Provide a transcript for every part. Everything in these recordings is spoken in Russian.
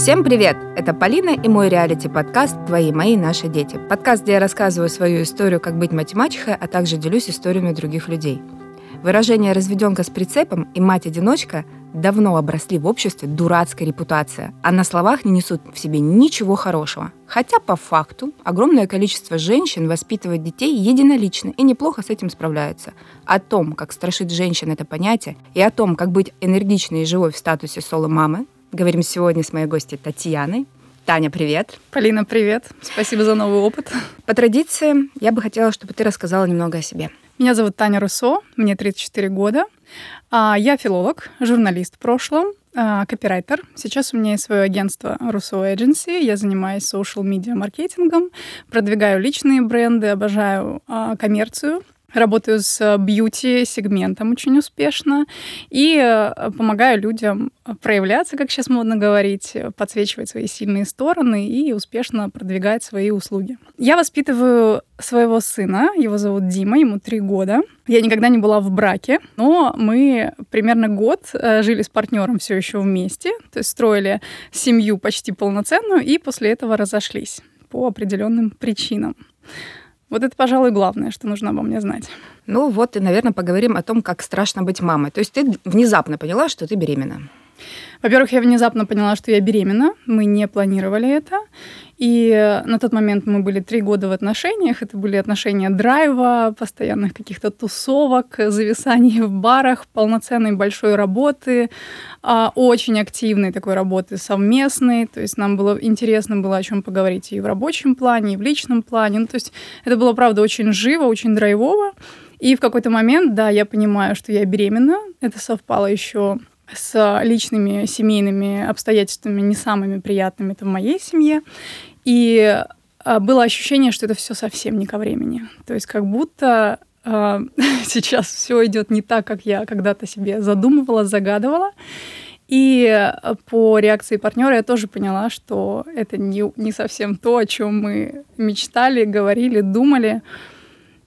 Всем привет! Это Полина и мой реалити-подкаст «Твои, мои, наши дети». Подкаст, где я рассказываю свою историю, как быть математичкой, а также делюсь историями других людей. Выражение «разведенка с прицепом» и «мать-одиночка» давно обросли в обществе дурацкой репутация, а на словах не несут в себе ничего хорошего. Хотя по факту огромное количество женщин воспитывает детей единолично и неплохо с этим справляются. О том, как страшит женщин это понятие, и о том, как быть энергичной и живой в статусе соло-мамы, говорим сегодня с моей гостьей Татьяной. Таня, привет. Полина, привет. Спасибо за новый опыт. По традиции, я бы хотела, чтобы ты рассказала немного о себе. Меня зовут Таня Руссо, мне 34 года. А, я филолог, журналист в прошлом, а, копирайтер. Сейчас у меня есть свое агентство Russo Agency. Я занимаюсь social media маркетингом, продвигаю личные бренды, обожаю а, коммерцию. Работаю с бьюти-сегментом очень успешно и э, помогаю людям проявляться, как сейчас модно говорить, подсвечивать свои сильные стороны и успешно продвигать свои услуги. Я воспитываю своего сына, его зовут Дима, ему три года. Я никогда не была в браке, но мы примерно год э, жили с партнером все еще вместе, то есть строили семью почти полноценную и после этого разошлись по определенным причинам. Вот это, пожалуй, главное, что нужно обо мне знать. Ну вот и, наверное, поговорим о том, как страшно быть мамой. То есть ты внезапно поняла, что ты беременна. Во-первых, я внезапно поняла, что я беременна. Мы не планировали это. И на тот момент мы были три года в отношениях. Это были отношения драйва, постоянных каких-то тусовок, зависаний в барах, полноценной большой работы, а, очень активной такой работы совместной. То есть нам было интересно было о чем поговорить и в рабочем плане, и в личном плане. Ну, то есть это было, правда, очень живо, очень драйвово. И в какой-то момент, да, я понимаю, что я беременна. Это совпало еще с личными семейными обстоятельствами не самыми приятными это в моей семье. И а, было ощущение, что это все совсем не ко времени. То есть как будто э, сейчас все идет не так, как я когда-то себе задумывала, загадывала. И по реакции партнера я тоже поняла, что это не, не совсем то, о чем мы мечтали, говорили, думали.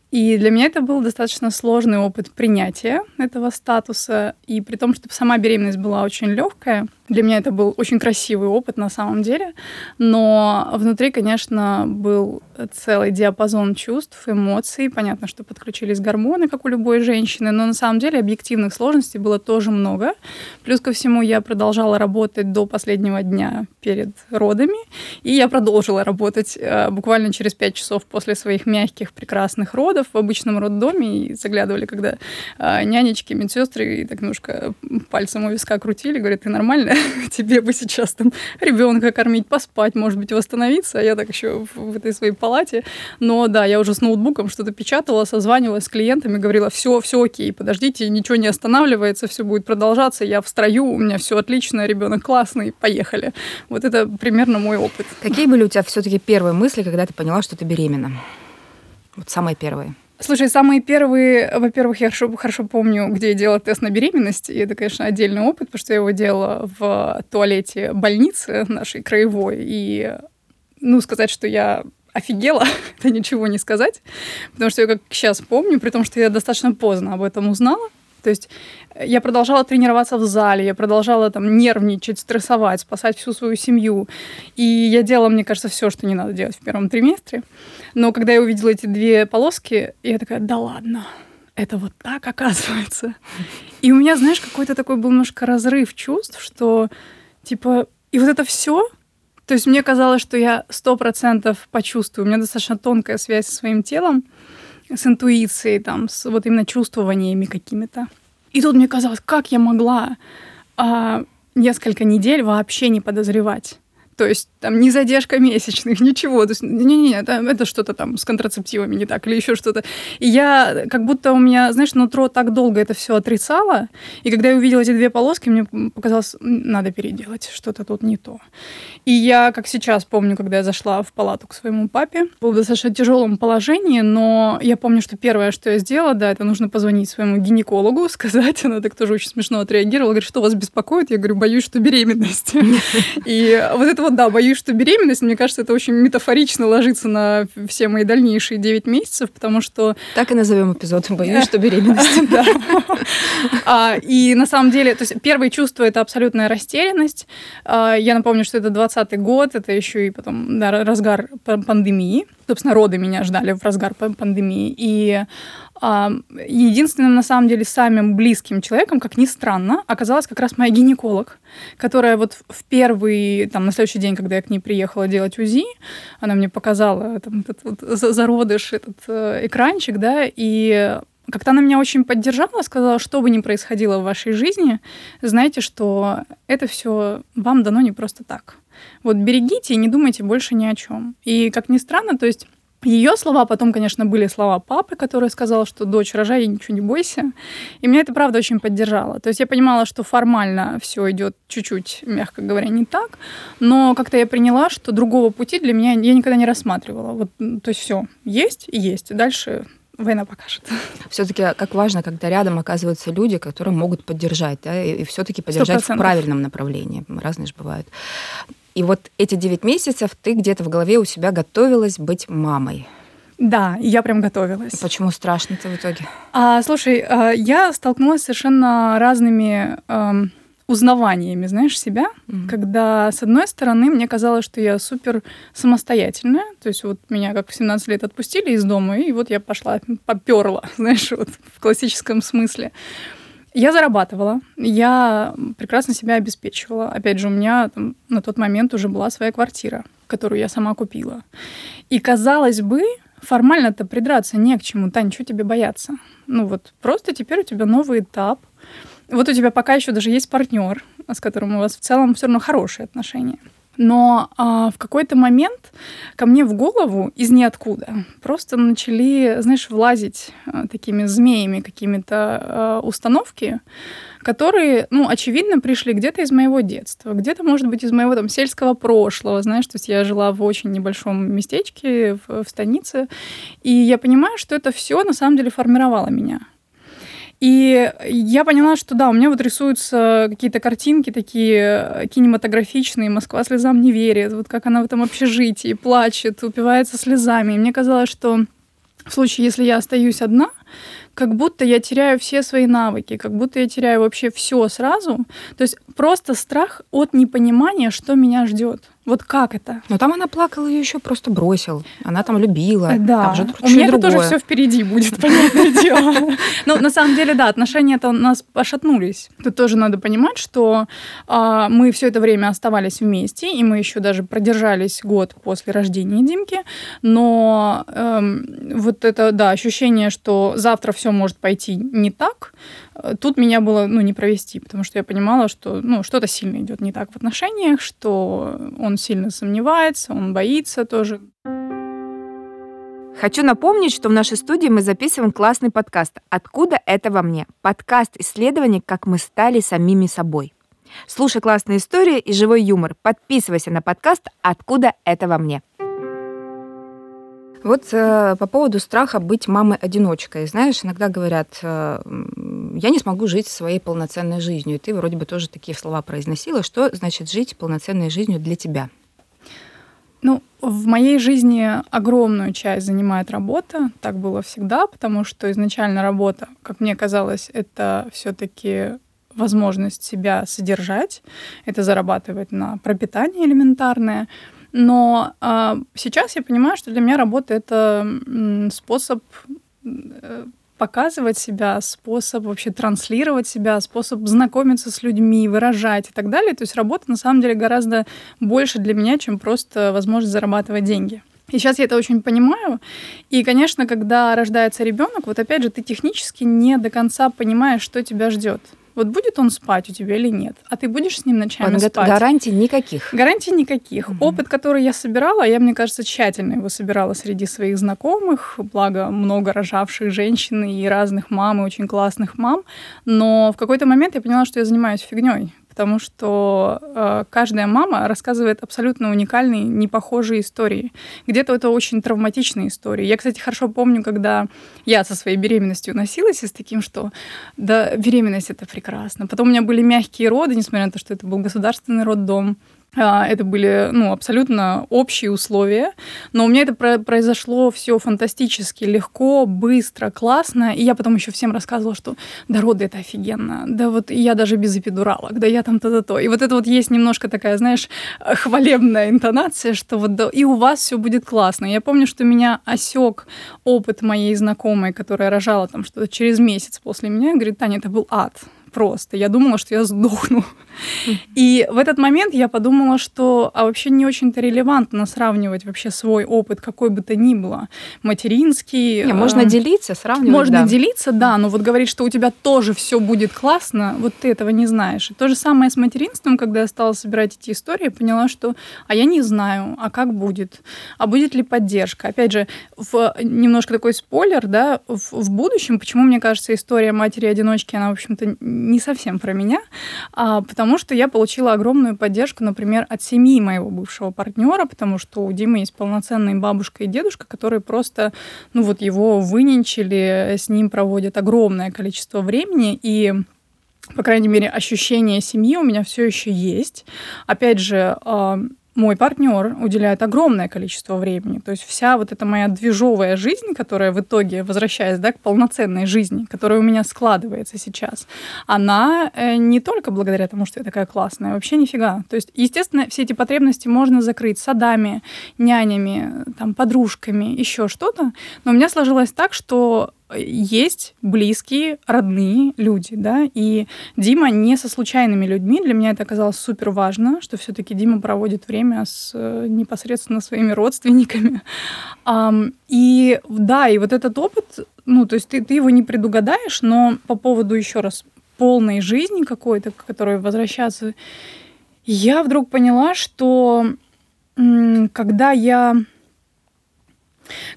И для меня это был достаточно сложный опыт принятия этого статуса. И при том, что сама беременность была очень легкая, для меня это был очень красивый опыт на самом деле, но внутри, конечно, был целый диапазон чувств, эмоций. Понятно, что подключились гормоны, как у любой женщины, но на самом деле объективных сложностей было тоже много. Плюс ко всему я продолжала работать до последнего дня перед родами, и я продолжила работать э, буквально через пять часов после своих мягких, прекрасных родов в обычном роддоме, и заглядывали, когда э, нянечки, медсестры и так немножко пальцем у виска крутили, говорят, ты нормально? тебе бы сейчас там ребенка кормить, поспать, может быть, восстановиться. А я так еще в этой своей палате. Но да, я уже с ноутбуком что-то печатала, созванивалась с клиентами, говорила, все, все окей, подождите, ничего не останавливается, все будет продолжаться, я в строю, у меня все отлично, ребенок классный, поехали. Вот это примерно мой опыт. Какие были у тебя все-таки первые мысли, когда ты поняла, что ты беременна? Вот самые первые. Слушай, самые первые, во-первых, я хорошо, хорошо помню, где я делала тест на беременность, и это, конечно, отдельный опыт, потому что я его делала в туалете больницы нашей краевой, и, ну, сказать, что я офигела, это ничего не сказать, потому что я как сейчас помню, при том, что я достаточно поздно об этом узнала, то есть я продолжала тренироваться в зале, я продолжала там нервничать, стрессовать, спасать всю свою семью. И я делала, мне кажется, все, что не надо делать в первом триместре. Но когда я увидела эти две полоски, я такая, да ладно, это вот так оказывается. И у меня, знаешь, какой-то такой был немножко разрыв чувств, что типа, и вот это все, то есть мне казалось, что я сто процентов почувствую. У меня достаточно тонкая связь со своим телом, с интуицией, там, с вот именно чувствованиями какими-то. И тут мне казалось, как я могла а, несколько недель вообще не подозревать. То есть там не задержка месячных, ничего. То есть, не-не-не, это, это что-то там с контрацептивами не так или еще что-то. И я, как будто у меня, знаешь, нутро так долго это все отрицало, и когда я увидела эти две полоски, мне показалось, надо переделать, что-то тут не то. И я, как сейчас помню, когда я зашла в палату к своему папе, был в достаточно тяжелом положении, но я помню, что первое, что я сделала, да, это нужно позвонить своему гинекологу, сказать, она так тоже очень смешно отреагировала, говорит, что вас беспокоит? Я говорю, боюсь, что беременность. И вот это вот, да, боюсь, что беременность, мне кажется, это очень метафорично ложится на все мои дальнейшие 9 месяцев, потому что... Так и назовем эпизод «Боюсь, что беременность». Да. А, и на самом деле, то есть первые чувства — это абсолютная растерянность. А, я напомню, что это 20 год, это еще и потом разгар пандемии. Собственно, роды меня ждали в разгар пандемии. И единственным, на самом деле, самым близким человеком, как ни странно, оказалась как раз моя гинеколог, которая вот в первый, там, на следующий день, когда я к ней приехала делать УЗИ, она мне показала там, этот вот зародыш, этот э, экранчик, да, и как-то она меня очень поддержала, сказала, что бы ни происходило в вашей жизни, знайте, что это все вам дано не просто так. Вот берегите и не думайте больше ни о чем. И как ни странно, то есть ее слова, потом, конечно, были слова папы, который сказал, что дочь, рожай ничего не бойся. И меня это, правда, очень поддержало. То есть я понимала, что формально все идет чуть-чуть, мягко говоря, не так, но как-то я приняла, что другого пути для меня я никогда не рассматривала. Вот, то есть все есть и есть. Дальше война покажет. Все-таки как важно, когда рядом оказываются люди, которые могут поддержать, да, и, и все-таки поддержать 100%. в правильном направлении. Разные же бывают. И вот эти 9 месяцев ты где-то в голове у себя готовилась быть мамой. Да, я прям готовилась. Почему страшно-то в итоге? А, слушай, а, я столкнулась с совершенно разными эм, узнаваниями, знаешь, себя, mm-hmm. когда, с одной стороны, мне казалось, что я супер самостоятельная, то есть вот меня как в 17 лет отпустили из дома, и вот я пошла, поперла, знаешь, вот в классическом смысле. Я зарабатывала, я прекрасно себя обеспечивала. Опять же, у меня там, на тот момент уже была своя квартира, которую я сама купила. И казалось бы, формально-то придраться не к чему. Тань, что тебе бояться? Ну вот просто теперь у тебя новый этап. Вот у тебя пока еще даже есть партнер, с которым у вас в целом все равно хорошие отношения. Но а, в какой-то момент ко мне в голову из ниоткуда просто начали, знаешь, влазить а, такими змеями какими-то а, установки, которые, ну, очевидно, пришли где-то из моего детства, где-то, может быть, из моего там сельского прошлого, знаешь, то есть я жила в очень небольшом местечке в, в станице, и я понимаю, что это все на самом деле формировало меня. И я поняла, что да, у меня вот рисуются какие-то картинки такие кинематографичные. Москва слезам не верит. Вот как она в этом общежитии плачет, упивается слезами. И мне казалось, что в случае, если я остаюсь одна, как будто я теряю все свои навыки, как будто я теряю вообще все сразу. То есть просто страх от непонимания, что меня ждет. Вот как это? Но там она плакала и еще просто бросил. Она там любила. Да. Там же у меня это тоже все впереди будет, понятное дело. Но на самом деле, да, отношения-то у нас пошатнулись. Тут тоже надо понимать, что а, мы все это время оставались вместе, и мы еще даже продержались год после рождения Димки. Но эм, вот это, да, ощущение, что завтра все может пойти не так, Тут меня было ну, не провести, потому что я понимала, что ну, что-то сильно идет не так в отношениях, что он сильно сомневается, он боится тоже. Хочу напомнить, что в нашей студии мы записываем классный подкаст «Откуда это во мне?» Подкаст исследований, как мы стали самими собой. Слушай классные истории и живой юмор. Подписывайся на подкаст «Откуда это во мне?» Вот э, по поводу страха быть мамой-одиночкой. Знаешь, иногда говорят, э, я не смогу жить своей полноценной жизнью. И ты вроде бы тоже такие слова произносила. Что значит жить полноценной жизнью для тебя? Ну, в моей жизни огромную часть занимает работа. Так было всегда, потому что изначально работа, как мне казалось, это все-таки возможность себя содержать, это зарабатывать на пропитание элементарное. Но э, сейчас я понимаю, что для меня работа это способ э, показывать себя, способ вообще транслировать себя, способ знакомиться с людьми, выражать и так далее. То есть работа на самом деле гораздо больше для меня, чем просто возможность зарабатывать деньги. И сейчас я это очень понимаю. И, конечно, когда рождается ребенок, вот опять же, ты технически не до конца понимаешь, что тебя ждет. Вот будет он спать у тебя или нет? А ты будешь с ним ночами Ладно, спать? Гарантий никаких. Гарантий никаких. Угу. Опыт, который я собирала, я, мне кажется, тщательно его собирала среди своих знакомых, благо много рожавших женщин и разных мам, и очень классных мам. Но в какой-то момент я поняла, что я занимаюсь фигней потому что э, каждая мама рассказывает абсолютно уникальные, непохожие истории. Где-то это очень травматичные истории. Я, кстати, хорошо помню, когда я со своей беременностью носилась и с таким, что да, беременность это прекрасно. Потом у меня были мягкие роды, несмотря на то, что это был государственный роддом. А, это были ну, абсолютно общие условия, но у меня это произошло все фантастически легко, быстро, классно. И я потом еще всем рассказывала, что да, роды это офигенно, да вот я даже без эпидуралок, да я там то-то-то. И вот это вот есть немножко такая, знаешь, хвалебная интонация, что вот да, и у вас все будет классно. Я помню, что меня осек опыт моей знакомой, которая рожала там что-то через месяц после меня, говорит, Таня, это был ад просто. Я думала, что я сдохну. И в этот момент я подумала, что а вообще не очень-то релевантно сравнивать вообще свой опыт, какой бы то ни было, материнский. Не, можно э, делиться, сравнивать. Можно да. делиться, да, но вот говорить, что у тебя тоже все будет классно, вот ты этого не знаешь. И то же самое с материнством, когда я стала собирать эти истории, поняла, что а я не знаю, а как будет, а будет ли поддержка. Опять же, в немножко такой спойлер, да, в, в будущем, почему мне кажется история матери-одиночки, она, в общем-то, не совсем про меня, а, потому что я получила огромную поддержку, например, от семьи моего бывшего партнера, потому что у Димы есть полноценные бабушка и дедушка, которые просто, ну вот его выненчили, с ним проводят огромное количество времени, и по крайней мере, ощущение семьи у меня все еще есть. Опять же, а, мой партнер уделяет огромное количество времени. То есть вся вот эта моя движовая жизнь, которая в итоге, возвращаясь да, к полноценной жизни, которая у меня складывается сейчас, она э, не только благодаря тому, что я такая классная, вообще нифига. То есть, естественно, все эти потребности можно закрыть садами, нянями, там, подружками, еще что-то. Но у меня сложилось так, что есть близкие, родные люди, да, и Дима не со случайными людьми. Для меня это оказалось супер важно, что все-таки Дима проводит время с э, непосредственно своими родственниками. И да, и вот этот опыт, ну, то есть ты, ты его не предугадаешь, но по поводу еще раз полной жизни какой-то, к которой возвращаться, я вдруг поняла, что когда я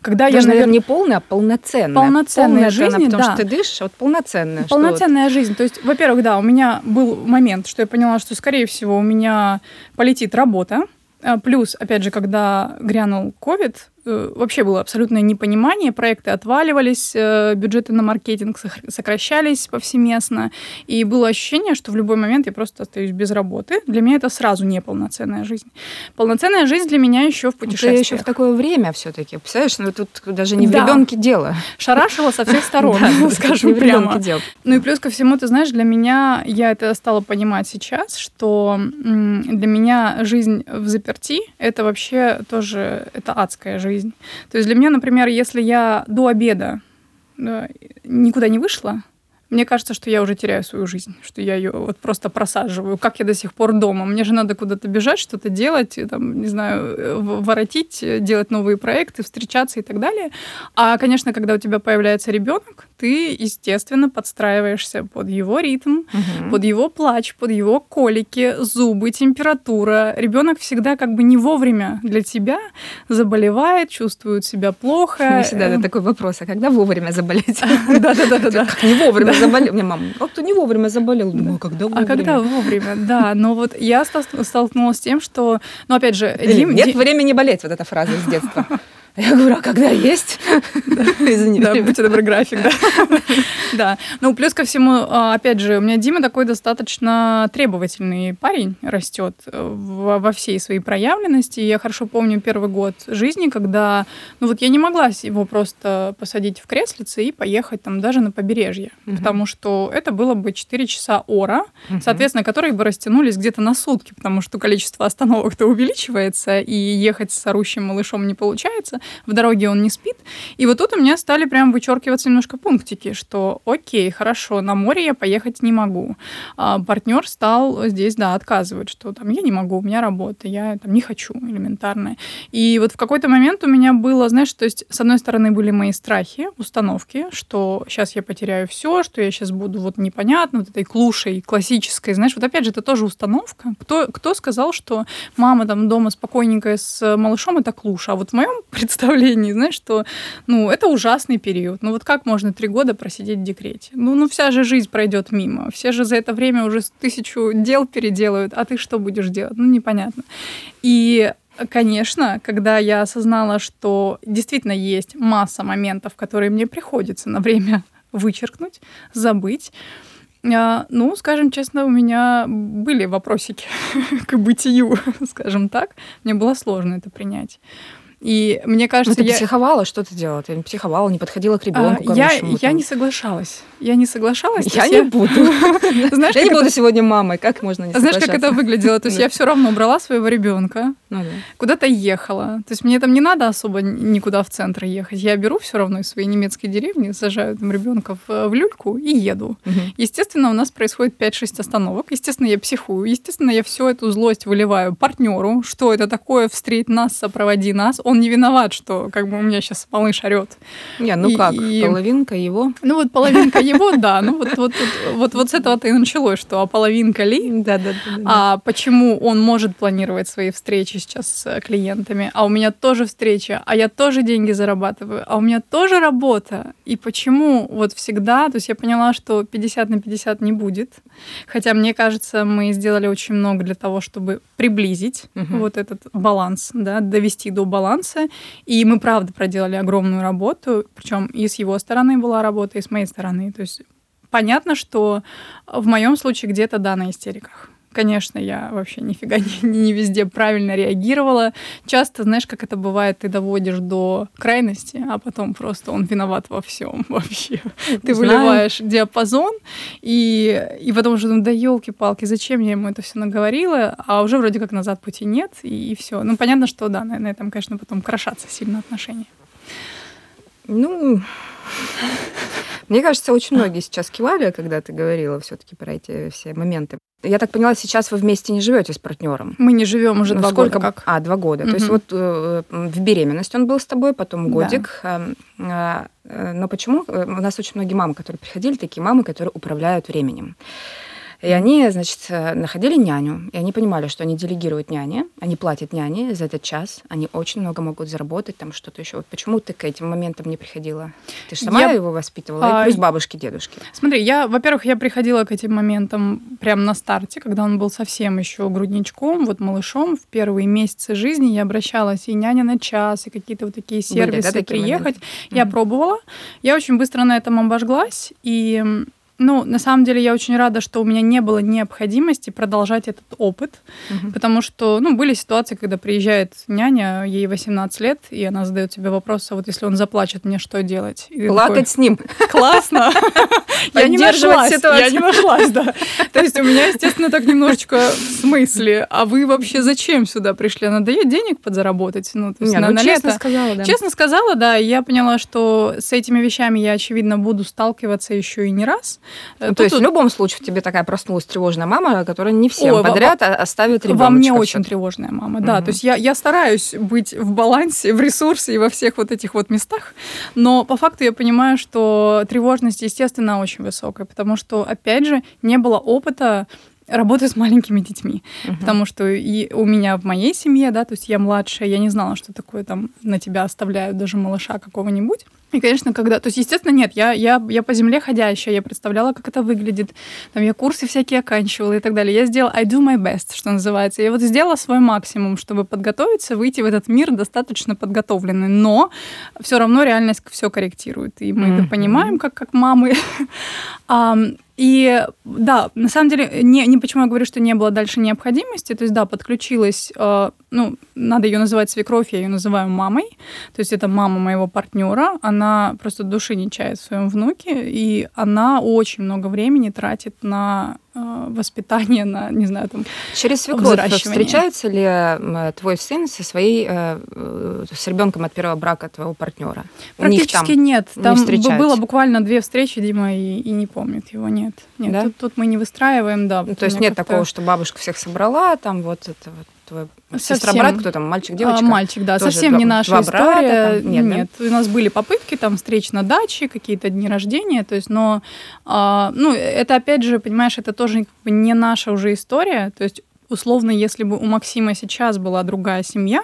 когда Даже, я, наверное, не полная, а полноценная. Полноценная полная жизнь, она, потому да. что ты дышишь, а вот полноценная. Полноценная жизнь. То есть, во-первых, да, у меня был момент, что я поняла, что, скорее всего, у меня полетит работа. А, плюс, опять же, когда грянул Э, вообще было абсолютное непонимание, проекты отваливались, э, бюджеты на маркетинг сокращались повсеместно, и было ощущение, что в любой момент я просто остаюсь без работы. Для меня это сразу не полноценная жизнь. Полноценная жизнь для меня еще в путешествиях. Ты еще в такое время все-таки, представляешь, ну тут даже не в да. ребенке дело. Шарашила со всех сторон, скажем прямо. Ну и плюс ко всему, ты знаешь, для меня, я это стала понимать сейчас, что для меня жизнь в заперти, это вообще тоже, это адская жизнь жизнь. То есть для меня, например, если я до обеда никуда не вышла, мне кажется, что я уже теряю свою жизнь, что я ее вот просто просаживаю. Как я до сих пор дома? Мне же надо куда-то бежать, что-то делать, там, не знаю, воротить, делать новые проекты, встречаться и так далее. А, конечно, когда у тебя появляется ребенок, ты, естественно, подстраиваешься под его ритм, угу. под его плач, под его колики, зубы, температура. Ребенок всегда как бы не вовремя для тебя заболевает, чувствует себя плохо. Всегда это такой вопрос, а когда вовремя заболеть? Да-да-да. Не вовремя заболел? Мне мама, как ты не вовремя заболел? Думаю, когда вовремя? А когда вовремя, да. Но вот я столкнулась с тем, что, ну, опять же... Нет времени болеть, вот эта фраза из детства. Я говорю, а когда есть? Извини. Да, будьте добры, график, да. Да. Ну, плюс ко всему, а, опять же, у меня Дима такой достаточно требовательный парень растет э, во всей своей проявленности. Я хорошо помню первый год жизни, когда, ну вот я не могла его просто посадить в креслице и поехать там даже на побережье, потому что это было бы 4 часа ора, соответственно, которые бы растянулись где-то на сутки, потому что количество остановок-то увеличивается, и ехать с орущим малышом не получается в дороге он не спит. И вот тут у меня стали прям вычеркиваться немножко пунктики, что окей, хорошо, на море я поехать не могу. А партнер стал здесь, да, отказывать, что там я не могу, у меня работа, я там не хочу элементарно. И вот в какой-то момент у меня было, знаешь, то есть с одной стороны были мои страхи, установки, что сейчас я потеряю все, что я сейчас буду вот непонятно, вот этой клушей классической, знаешь, вот опять же, это тоже установка. Кто, кто сказал, что мама там дома спокойненькая с малышом, это клуша? А вот в моем представлении представлении, знаешь, что, ну, это ужасный период. Ну, вот как можно три года просидеть в декрете? Ну, ну, вся же жизнь пройдет мимо. Все же за это время уже тысячу дел переделают, а ты что будешь делать? Ну, непонятно. И Конечно, когда я осознала, что действительно есть масса моментов, которые мне приходится на время вычеркнуть, забыть, А, ну, скажем честно, у меня были вопросики к бытию, скажем так. Мне было сложно это принять. И мне кажется, Но ты я... психовала, что ты делала? Ты психовала, не подходила к ребенку. А, я, я не соглашалась. Я не соглашалась. Я не буду. Знаешь, я не буду сегодня мамой. Как можно не Знаешь, как это выглядело? То есть я все равно брала своего ребенка, ну куда-то ехала. То есть мне там не надо особо никуда в центр ехать. Я беру все равно из своей немецкой деревни, сажаю там ребенка в, в люльку и еду. Естественно, у нас происходит 5-6 остановок. Естественно, я психую. Естественно, я всю эту злость выливаю партнеру. Что это такое? Встреть нас, сопроводи нас. Он не виноват, что как бы у меня сейчас малыш орет. Не, ну и, как, и... половинка его? Ну вот половинка его, да. Ну вот, вот, вот, вот, с этого-то и началось, что а половинка ли? Да, да, да. А почему он может планировать свои встречи сейчас с клиентами, а у меня тоже встреча, а я тоже деньги зарабатываю, а у меня тоже работа. И почему вот всегда, то есть я поняла, что 50 на 50 не будет. Хотя мне кажется, мы сделали очень много для того, чтобы приблизить угу. вот этот баланс, да, довести до баланса. И мы, правда, проделали огромную работу, причем и с его стороны была работа, и с моей стороны. То есть понятно, что в моем случае где-то да на истериках. Конечно, я вообще нифига не, не везде правильно реагировала. Часто, знаешь, как это бывает, ты доводишь до крайности, а потом просто он виноват во всем вообще. Ты Знаю. выливаешь диапазон, и, и потом уже думаю, да елки-палки, зачем я ему это все наговорила, а уже вроде как назад пути нет, и, и все. Ну, понятно, что да, на, на этом, конечно, потом крошатся сильно отношения. Ну, мне кажется, очень многие сейчас кивали, когда ты говорила все-таки про эти все моменты. Я так поняла, сейчас вы вместе не живете с партнером. Мы не живем уже ну, два сколько... года. Как? А, два года. Угу. То есть вот э, в беременность он был с тобой, потом годик. Да. Э, э, но почему? Э, у нас очень многие мамы, которые приходили, такие мамы, которые управляют временем. И они, значит, э, находили няню, и они понимали, что они делегируют няне, они платят няне за этот час, они очень много могут заработать, там что-то еще. Вот почему ты к этим моментам не приходила? Ты же сама я... его воспитывала, а... плюс бабушки, дедушки. Смотри, я, во-первых, я приходила к этим моментам прямо на старте, когда он был совсем еще грудничком, вот малышом. В первые месяцы жизни я обращалась и няня на час, и какие-то вот такие сервисы Были, да, такие приехать. Моменты? Я mm-hmm. пробовала. Я очень быстро на этом обожглась, и ну, на самом деле я очень рада, что у меня не было необходимости продолжать этот опыт, угу. потому что, ну, были ситуации, когда приезжает няня, ей 18 лет, и она задает тебе вопрос, а вот если он заплачет, мне что делать? Плакать такой, с ним. Классно. Я не нашлась, я не нашлась, да. То есть у меня, естественно, так немножечко в смысле, а вы вообще зачем сюда пришли? Надо ей денег подзаработать? Ну, то есть на, ну, на честно лето. сказала, да. Честно сказала, да, и я поняла, что с этими вещами я, очевидно, буду сталкиваться еще и не раз. Ну, то есть в любом случае тебе такая проснулась тревожная мама, которая не всем Ой, подряд во, оставит ребенка. Во мне очень тревожная мама, да. Угу. То есть я, я стараюсь быть в балансе, в ресурсе и во всех вот этих вот местах, но по факту я понимаю, что тревожность, естественно, очень высокая, потому что, опять же, не было опыта работаю с маленькими детьми, uh-huh. потому что и у меня в моей семье, да, то есть я младшая, я не знала, что такое там на тебя оставляют даже малыша какого-нибудь. И, конечно, когда... То есть, естественно, нет, я, я, я по земле ходящая, я представляла, как это выглядит. Там я курсы всякие оканчивала и так далее. Я сделала I do my best, что называется. Я вот сделала свой максимум, чтобы подготовиться, выйти в этот мир достаточно подготовленный. Но все равно реальность все корректирует. И мы mm-hmm. это понимаем, как, как мамы. И да, на самом деле, не, не почему я говорю, что не было дальше необходимости. То есть, да, подключилась, э, ну, надо ее называть свекровь, я ее называю мамой. То есть, это мама моего партнера. Она просто души не чает в своем внуке, и она очень много времени тратит на воспитание, на, не знаю, там, Через свекровь встречается ли твой сын со своей, э, э, с ребенком от первого брака твоего партнера? Практически нет. Там не было буквально две встречи, Дима, и, и не помнит его, нет. Нет, да? тут, тут мы не выстраиваем, да. Ну, то есть нет такого, что бабушка всех собрала, там вот это вот твой сестра, брат, кто там, мальчик, девочка? А, мальчик, да, Тоже совсем два, не наша история. Брата, Нет, Нет. Да? у нас были попытки там встреч на даче, какие-то дни рождения, то есть, но, а, ну, это опять же, понимаешь, это тоже не наша уже история, то есть условно, если бы у Максима сейчас была другая семья,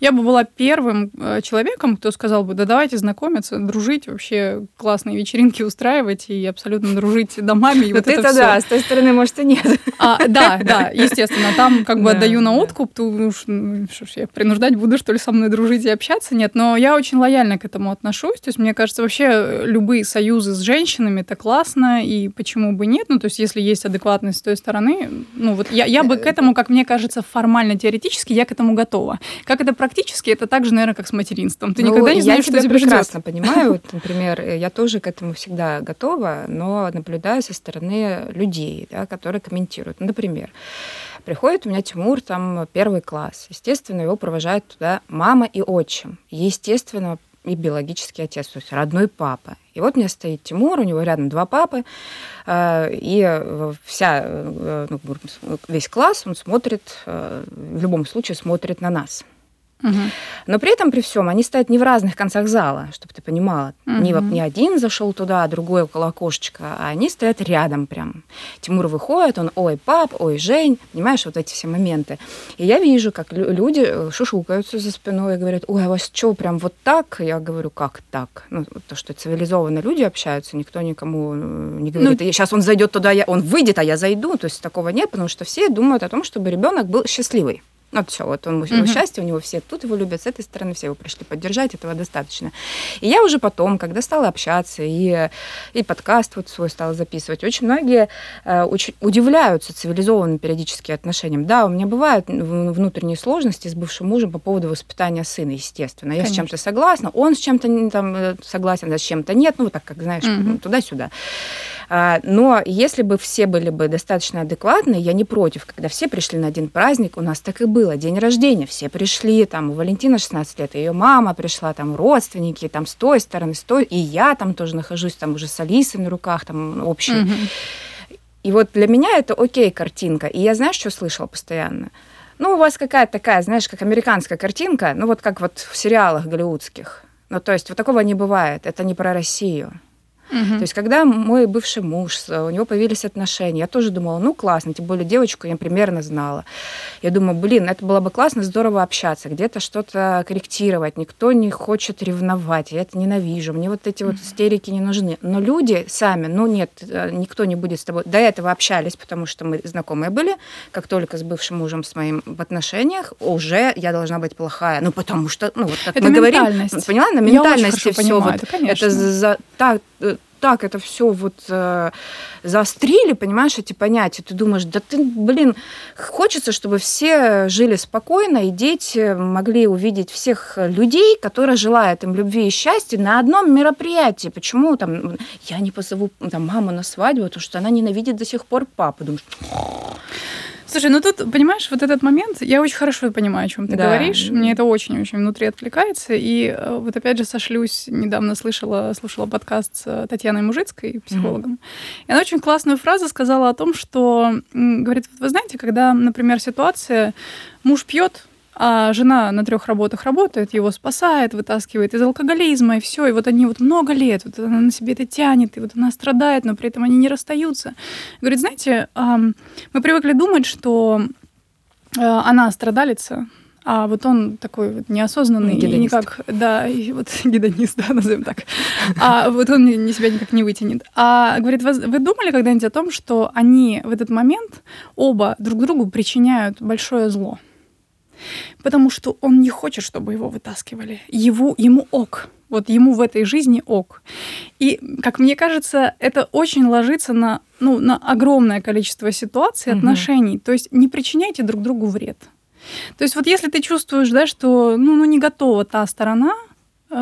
я бы была первым э, человеком, кто сказал бы, да давайте знакомиться, дружить, вообще классные вечеринки устраивать и абсолютно дружить домами. И вот это, это да, с той стороны, может, и нет. А, да, да, естественно, там как бы да, отдаю на откуп, то уж, ну, что ж, я принуждать буду, что ли, со мной дружить и общаться, нет, но я очень лояльно к этому отношусь, то есть мне кажется, вообще любые союзы с женщинами это классно, и почему бы нет, ну, то есть если есть адекватность с той стороны, ну, вот я, я бы к этому, как мне кажется, формально, теоретически, я к этому готова. Как это практически, это так же, наверное, как с материнством. Ты ну, никогда не знаешь, что тебя прекрасно ждет. понимаю. Вот, например, я тоже к этому всегда готова, но наблюдаю со стороны людей, да, которые комментируют. Например, приходит у меня Тимур, там первый класс. Естественно, его провожают туда мама и отчим. Естественно, и биологический отец, то есть родной папа. И вот у меня стоит Тимур, у него рядом два папы, э, и вся, э, ну, весь класс, он смотрит, э, в любом случае смотрит на нас. Угу. Но при этом, при всем, они стоят не в разных концах зала, чтобы ты понимала. Угу. Не, не один зашел туда, а другой около окошечка, а они стоят рядом прям. Тимур выходит, он, ой, пап, ой, Жень, понимаешь, вот эти все моменты. И я вижу, как люди э, шушукаются за спиной и говорят, ой, а вас что, прям вот так? Я говорю, как так? Ну, то, что цивилизованно люди общаются, никто никому э, не говорит, ну, сейчас он зайдет туда, я, он выйдет, а я зайду. То есть такого нет, потому что все думают о том, чтобы ребенок был счастливый. Вот все, вот он, угу. счастье, у него все тут его любят, с этой стороны все его пришли поддержать, этого достаточно. И я уже потом, когда стала общаться и, и подкаст вот свой стала записывать, очень многие э, очень удивляются цивилизованным периодически отношениям. Да, у меня бывают внутренние сложности с бывшим мужем по поводу воспитания сына, естественно. Я Конечно. с чем-то согласна, он с чем-то там э, согласен, а с чем-то нет, ну вот так, как знаешь, угу. туда-сюда. А, но если бы все были бы достаточно адекватны, я не против, когда все пришли на один праздник, у нас так и было, день рождения, все пришли, там, у Валентина 16 лет, ее мама пришла, там, родственники, там, с той стороны, с той, и я там тоже нахожусь, там, уже с Алисой на руках, там, общий. Mm-hmm. И вот для меня это окей картинка. И я, знаешь, что слышала постоянно? Ну, у вас какая-то такая, знаешь, как американская картинка, ну, вот как вот в сериалах голливудских. Ну, то есть вот такого не бывает. Это не про Россию. Угу. То есть, когда мой бывший муж, у него появились отношения, я тоже думала, ну, классно, тем более девочку я примерно знала. Я думаю, блин, это было бы классно, здорово общаться, где-то что-то корректировать, никто не хочет ревновать, я это ненавижу, мне вот эти вот истерики не нужны. Но люди сами, ну, нет, э, никто не будет с тобой. До этого общались, потому что мы знакомые были, как только с бывшим мужем с моим в отношениях, уже я должна быть плохая. Ну, потому что, ну, вот как это мы говорим, поняла, на ментальности все. вот, это, это за, так, э, так это все вот э, заострили, понимаешь, эти понятия. Ты думаешь, да ты, блин, хочется, чтобы все жили спокойно, и дети могли увидеть всех людей, которые желают им любви и счастья на одном мероприятии. Почему там я не позову там, маму на свадьбу, потому что она ненавидит до сих пор папу. Думаешь, Слушай, ну тут, понимаешь, вот этот момент, я очень хорошо понимаю, о чем ты да. говоришь. Мне это очень-очень внутри откликается. И э, вот опять же сошлюсь, недавно слышала, слушала подкаст с э, Татьяной Мужицкой, психологом. Mm-hmm. И она очень классную фразу сказала о том, что, говорит, вы знаете, когда, например, ситуация, муж пьет, а жена на трех работах работает, его спасает, вытаскивает из алкоголизма, и все. И вот они вот много лет, вот она на себе это тянет, и вот она страдает, но при этом они не расстаются. Говорит, знаете, мы привыкли думать, что э, она страдалица, а вот он такой вот неосознанный Гедонист. и никак, да, и вот гедонист, да, назовем так. А вот он не себя никак не вытянет. А говорит, вы, вы думали когда-нибудь о том, что они в этот момент оба друг другу причиняют большое зло? Потому что он не хочет, чтобы его вытаскивали. Его, ему ок. Вот ему в этой жизни ок. И, как мне кажется, это очень ложится на, ну, на огромное количество ситуаций, угу. отношений. То есть не причиняйте друг другу вред. То есть вот если ты чувствуешь, да, что ну, ну не готова та сторона,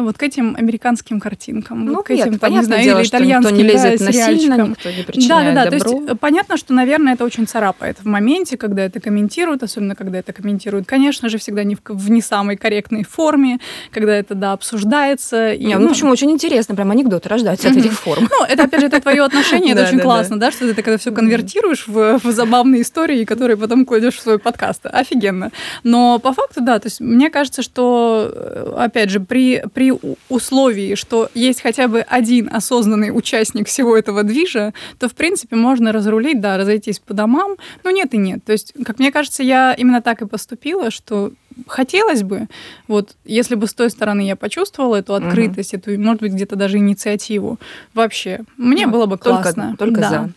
вот к этим американским картинкам, ну, вот к этим, нет, там, не знаю, дело, или итальянским никто не лезет да, насильно, никто не причиняет да, да, да. добро. То есть понятно, что, наверное, это очень царапает в моменте, когда это комментируют, особенно когда это комментируют, конечно же, всегда не в, в не самой корректной форме, когда это, да, обсуждается. И, не, ну, ну, почему очень интересно, прям анекдоты рождаются от этих форм. Ну, это, опять же, это твое отношение, это очень классно, да, что ты когда все конвертируешь в забавные истории, которые потом кладешь в свой подкаст. Офигенно. Но по факту, да, то есть мне кажется, что, э, опять же, при при условии, что есть хотя бы один осознанный участник всего этого движа, то, в принципе, можно разрулить, да, разойтись по домам, но нет и нет. То есть, как мне кажется, я именно так и поступила, что хотелось бы, вот, если бы с той стороны я почувствовала эту открытость, угу. эту, может быть, где-то даже инициативу, вообще, мне ну, было бы классно. Только, только да. за.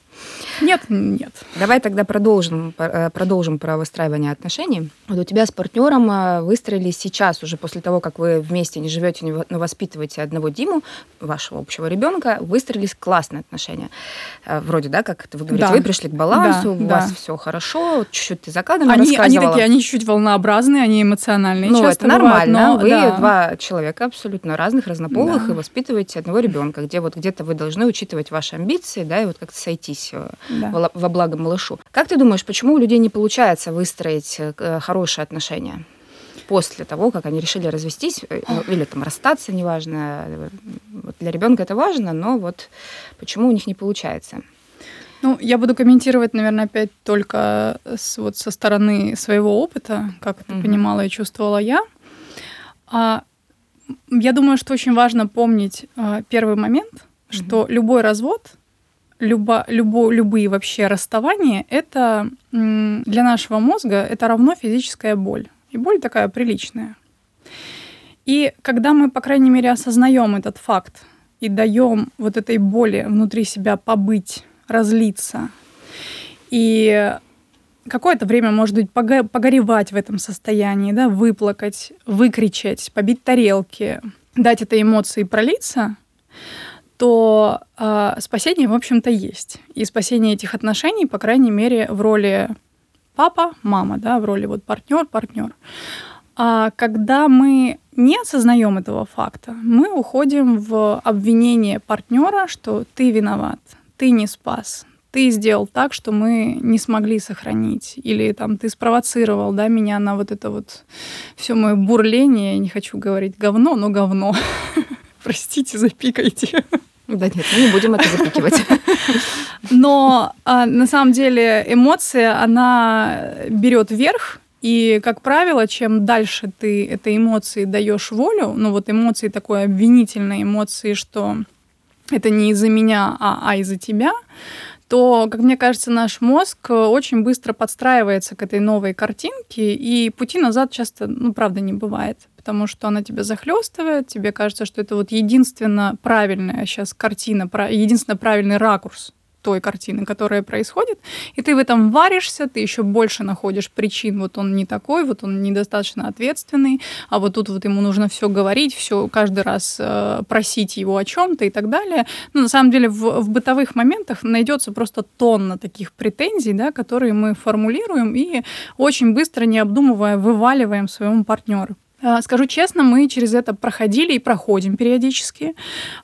Нет, нет. Давай тогда продолжим, э, продолжим про выстраивание отношений. Вот у тебя с партнером э, выстроились сейчас, уже после того, как вы вместе не живете, но воспитываете одного Диму, вашего общего ребенка, выстроились классные отношения. Э, вроде, да, как вы говорите, да. вы пришли к балансу, да, у да. вас все хорошо, чуть-чуть ты за кадром они, они такие, они чуть-чуть волнообразные, они эмоциональные. Ну, это нормально. Бывает, но, вы да. два человека абсолютно разных, разнополых, да. и воспитываете одного ребенка, где вот где-то вы должны учитывать ваши амбиции, да, и вот как-то сойтись да. во благо малышу. Как ты думаешь, почему у людей не получается выстроить э, хорошие отношения? после того, как они решили развестись э, ну, или там расстаться, неважно. Вот для ребенка это важно, но вот почему у них не получается? Ну, я буду комментировать, наверное, опять только с, вот со стороны своего опыта, как это mm-hmm. понимала и чувствовала я. А, я думаю, что очень важно помнить а, первый момент, mm-hmm. что любой развод любо, любо, любые вообще расставания, это для нашего мозга это равно физическая боль. И боль такая приличная. И когда мы, по крайней мере, осознаем этот факт и даем вот этой боли внутри себя побыть, разлиться, и какое-то время, может быть, погоревать в этом состоянии, да, выплакать, выкричать, побить тарелки, дать этой эмоции пролиться, то э, спасение, в общем-то, есть. И спасение этих отношений, по крайней мере, в роли папа, мама, да, в роли вот партнер, партнер. А когда мы не осознаем этого факта, мы уходим в обвинение партнера, что ты виноват, ты не спас, ты сделал так, что мы не смогли сохранить, или там ты спровоцировал, да, меня на вот это вот все мое бурление, не хочу говорить говно, но говно. Простите, запикайте. Да нет, мы не будем это запикивать. Но а, на самом деле эмоция, она берет верх, и, как правило, чем дальше ты этой эмоции даешь волю, ну вот эмоции такой обвинительной эмоции, что это не из-за меня, а, а из-за тебя, то, как мне кажется, наш мозг очень быстро подстраивается к этой новой картинке, и пути назад часто, ну, правда, не бывает потому что она тебя захлестывает, тебе кажется, что это вот единственно правильная сейчас картина, единственно правильный ракурс той картины, которая происходит, и ты в этом варишься, ты еще больше находишь причин, вот он не такой, вот он недостаточно ответственный, а вот тут вот ему нужно все говорить, все каждый раз э, просить его о чем-то и так далее. Но на самом деле в, в бытовых моментах найдется просто тонна таких претензий, да, которые мы формулируем и очень быстро, не обдумывая, вываливаем своему партнеру. А, скажу честно, мы через это проходили и проходим периодически.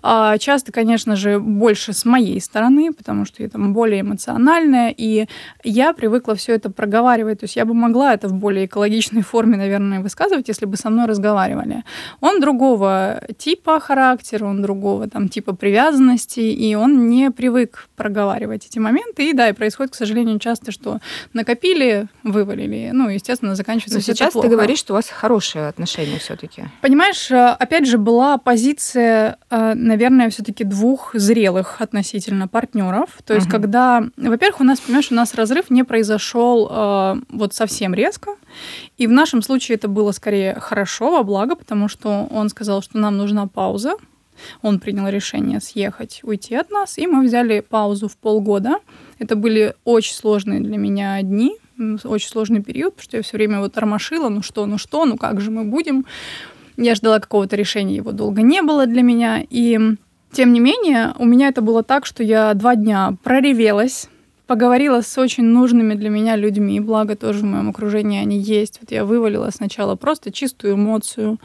А, часто, конечно же, больше с моей стороны, потому что я там более эмоциональная, и я привыкла все это проговаривать. То есть я бы могла это в более экологичной форме, наверное, высказывать, если бы со мной разговаривали. Он другого типа характера, он другого там типа привязанности, и он не привык проговаривать эти моменты. И да, и происходит, к сожалению, часто, что накопили, вывалили. Ну, естественно, заканчивается Но сейчас ты говоришь, что у вас хорошие отношения отношения все-таки? Понимаешь, э, опять же, была позиция, э, наверное, все-таки двух зрелых относительно партнеров. То есть, угу. когда, во-первых, у нас, понимаешь, у нас разрыв не произошел э, вот совсем резко. И в нашем случае это было скорее хорошо, во благо, потому что он сказал, что нам нужна пауза. Он принял решение съехать, уйти от нас, и мы взяли паузу в полгода. Это были очень сложные для меня дни, очень сложный период, потому что я все время вот тормошила, ну что, ну что, ну как же мы будем. Я ждала какого-то решения, его долго не было для меня. И тем не менее, у меня это было так, что я два дня проревелась, поговорила с очень нужными для меня людьми, благо тоже в моем окружении они есть. Вот я вывалила сначала просто чистую эмоцию,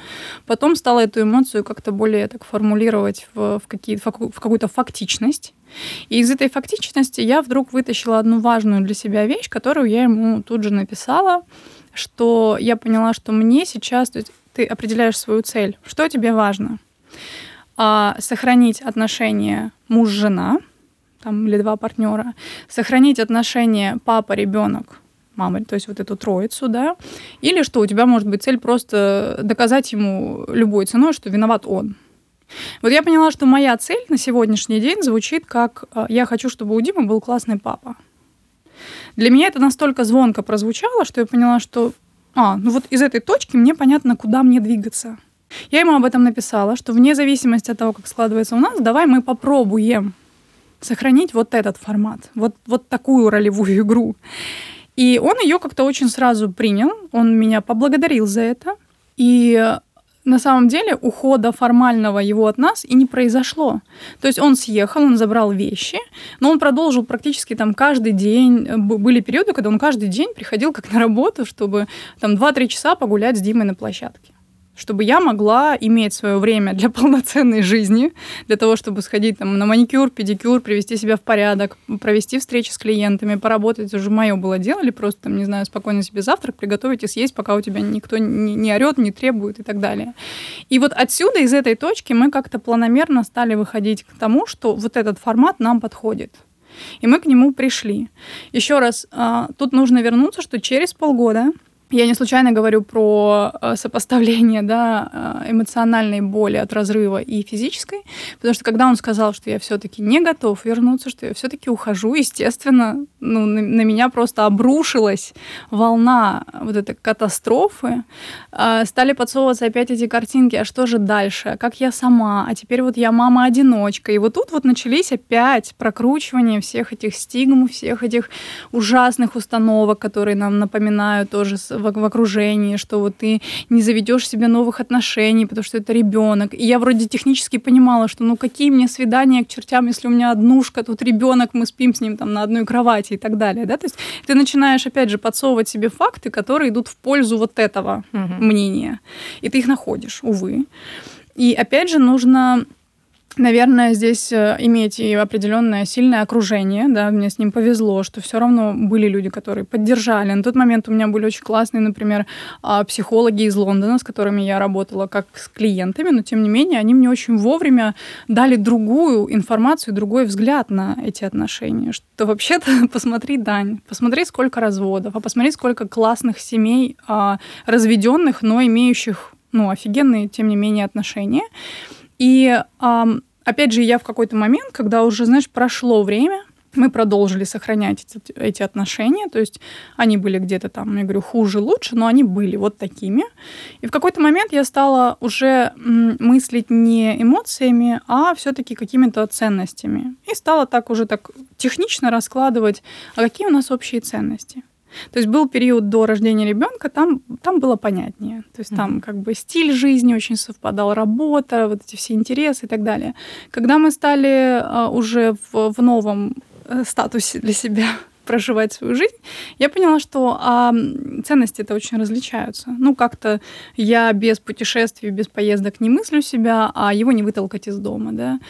потом стала эту эмоцию как-то более так формулировать в, в, какие, в какую-то фактичность. И из этой фактичности я вдруг вытащила одну важную для себя вещь, которую я ему тут же написала, что я поняла, что мне сейчас, то есть ты определяешь свою цель, что тебе важно. А, сохранить отношения муж-жена, там, или два партнера, сохранить отношения папа-ребенок мама, то есть вот эту троицу, да, или что у тебя может быть цель просто доказать ему любой ценой, что виноват он. Вот я поняла, что моя цель на сегодняшний день звучит как э, «я хочу, чтобы у Димы был классный папа». Для меня это настолько звонко прозвучало, что я поняла, что а, ну вот из этой точки мне понятно, куда мне двигаться. Я ему об этом написала, что вне зависимости от того, как складывается у нас, давай мы попробуем сохранить вот этот формат, вот, вот такую ролевую игру. И он ее как-то очень сразу принял, он меня поблагодарил за это. И на самом деле ухода формального его от нас и не произошло. То есть он съехал, он забрал вещи, но он продолжил практически там каждый день. Были периоды, когда он каждый день приходил как на работу, чтобы там 2-3 часа погулять с Димой на площадке чтобы я могла иметь свое время для полноценной жизни, для того, чтобы сходить там, на маникюр, педикюр, привести себя в порядок, провести встречи с клиентами, поработать. Уже мое было дело, или просто, там, не знаю, спокойно себе завтрак приготовить и съесть, пока у тебя никто не, не орет, не требует и так далее. И вот отсюда, из этой точки, мы как-то планомерно стали выходить к тому, что вот этот формат нам подходит. И мы к нему пришли. Еще раз, а, тут нужно вернуться, что через полгода я не случайно говорю про э, сопоставление да, э, эмоциональной боли от разрыва и физической, потому что когда он сказал, что я все-таки не готов вернуться, что я все-таки ухожу, естественно, ну, на, на меня просто обрушилась волна вот этой катастрофы. Э, стали подсовываться опять эти картинки, а что же дальше, как я сама, а теперь вот я мама-одиночка. И вот тут вот начались опять прокручивание всех этих стигм, всех этих ужасных установок, которые нам напоминают тоже в, в окружении, что вот ты не заведешь себе новых отношений, потому что это ребенок. И я вроде технически понимала, что ну какие мне свидания к чертям, если у меня однушка, тут ребенок, мы спим с ним там на одной кровати и так далее. Да? То есть ты начинаешь, опять же, подсовывать себе факты, которые идут в пользу вот этого угу. мнения. И ты их находишь, увы. И опять же, нужно Наверное, здесь э, иметь и определенное сильное окружение, да, мне с ним повезло, что все равно были люди, которые поддержали. На тот момент у меня были очень классные, например, а, психологи из Лондона, с которыми я работала как с клиентами, но тем не менее они мне очень вовремя дали другую информацию, другой взгляд на эти отношения. Что вообще-то посмотри, Дань, посмотри, сколько разводов, а посмотри, сколько классных семей а, разведенных, но имеющих ну, офигенные, тем не менее, отношения. И эм, опять же, я в какой-то момент, когда уже, знаешь, прошло время, мы продолжили сохранять эти, эти отношения, то есть они были где-то там, я говорю, хуже, лучше, но они были вот такими. И в какой-то момент я стала уже мыслить не эмоциями, а все-таки какими-то ценностями. И стала так уже так технично раскладывать, а какие у нас общие ценности. То есть был период до рождения ребенка, там, там было понятнее. То есть mm-hmm. там как бы стиль жизни очень совпадал, работа, вот эти все интересы и так далее. Когда мы стали uh, уже в, в новом э, статусе для себя проживать свою жизнь, я поняла, что а, ценности это очень различаются. Ну, как-то я без путешествий, без поездок не мыслю себя, а его не вытолкать из дома, да.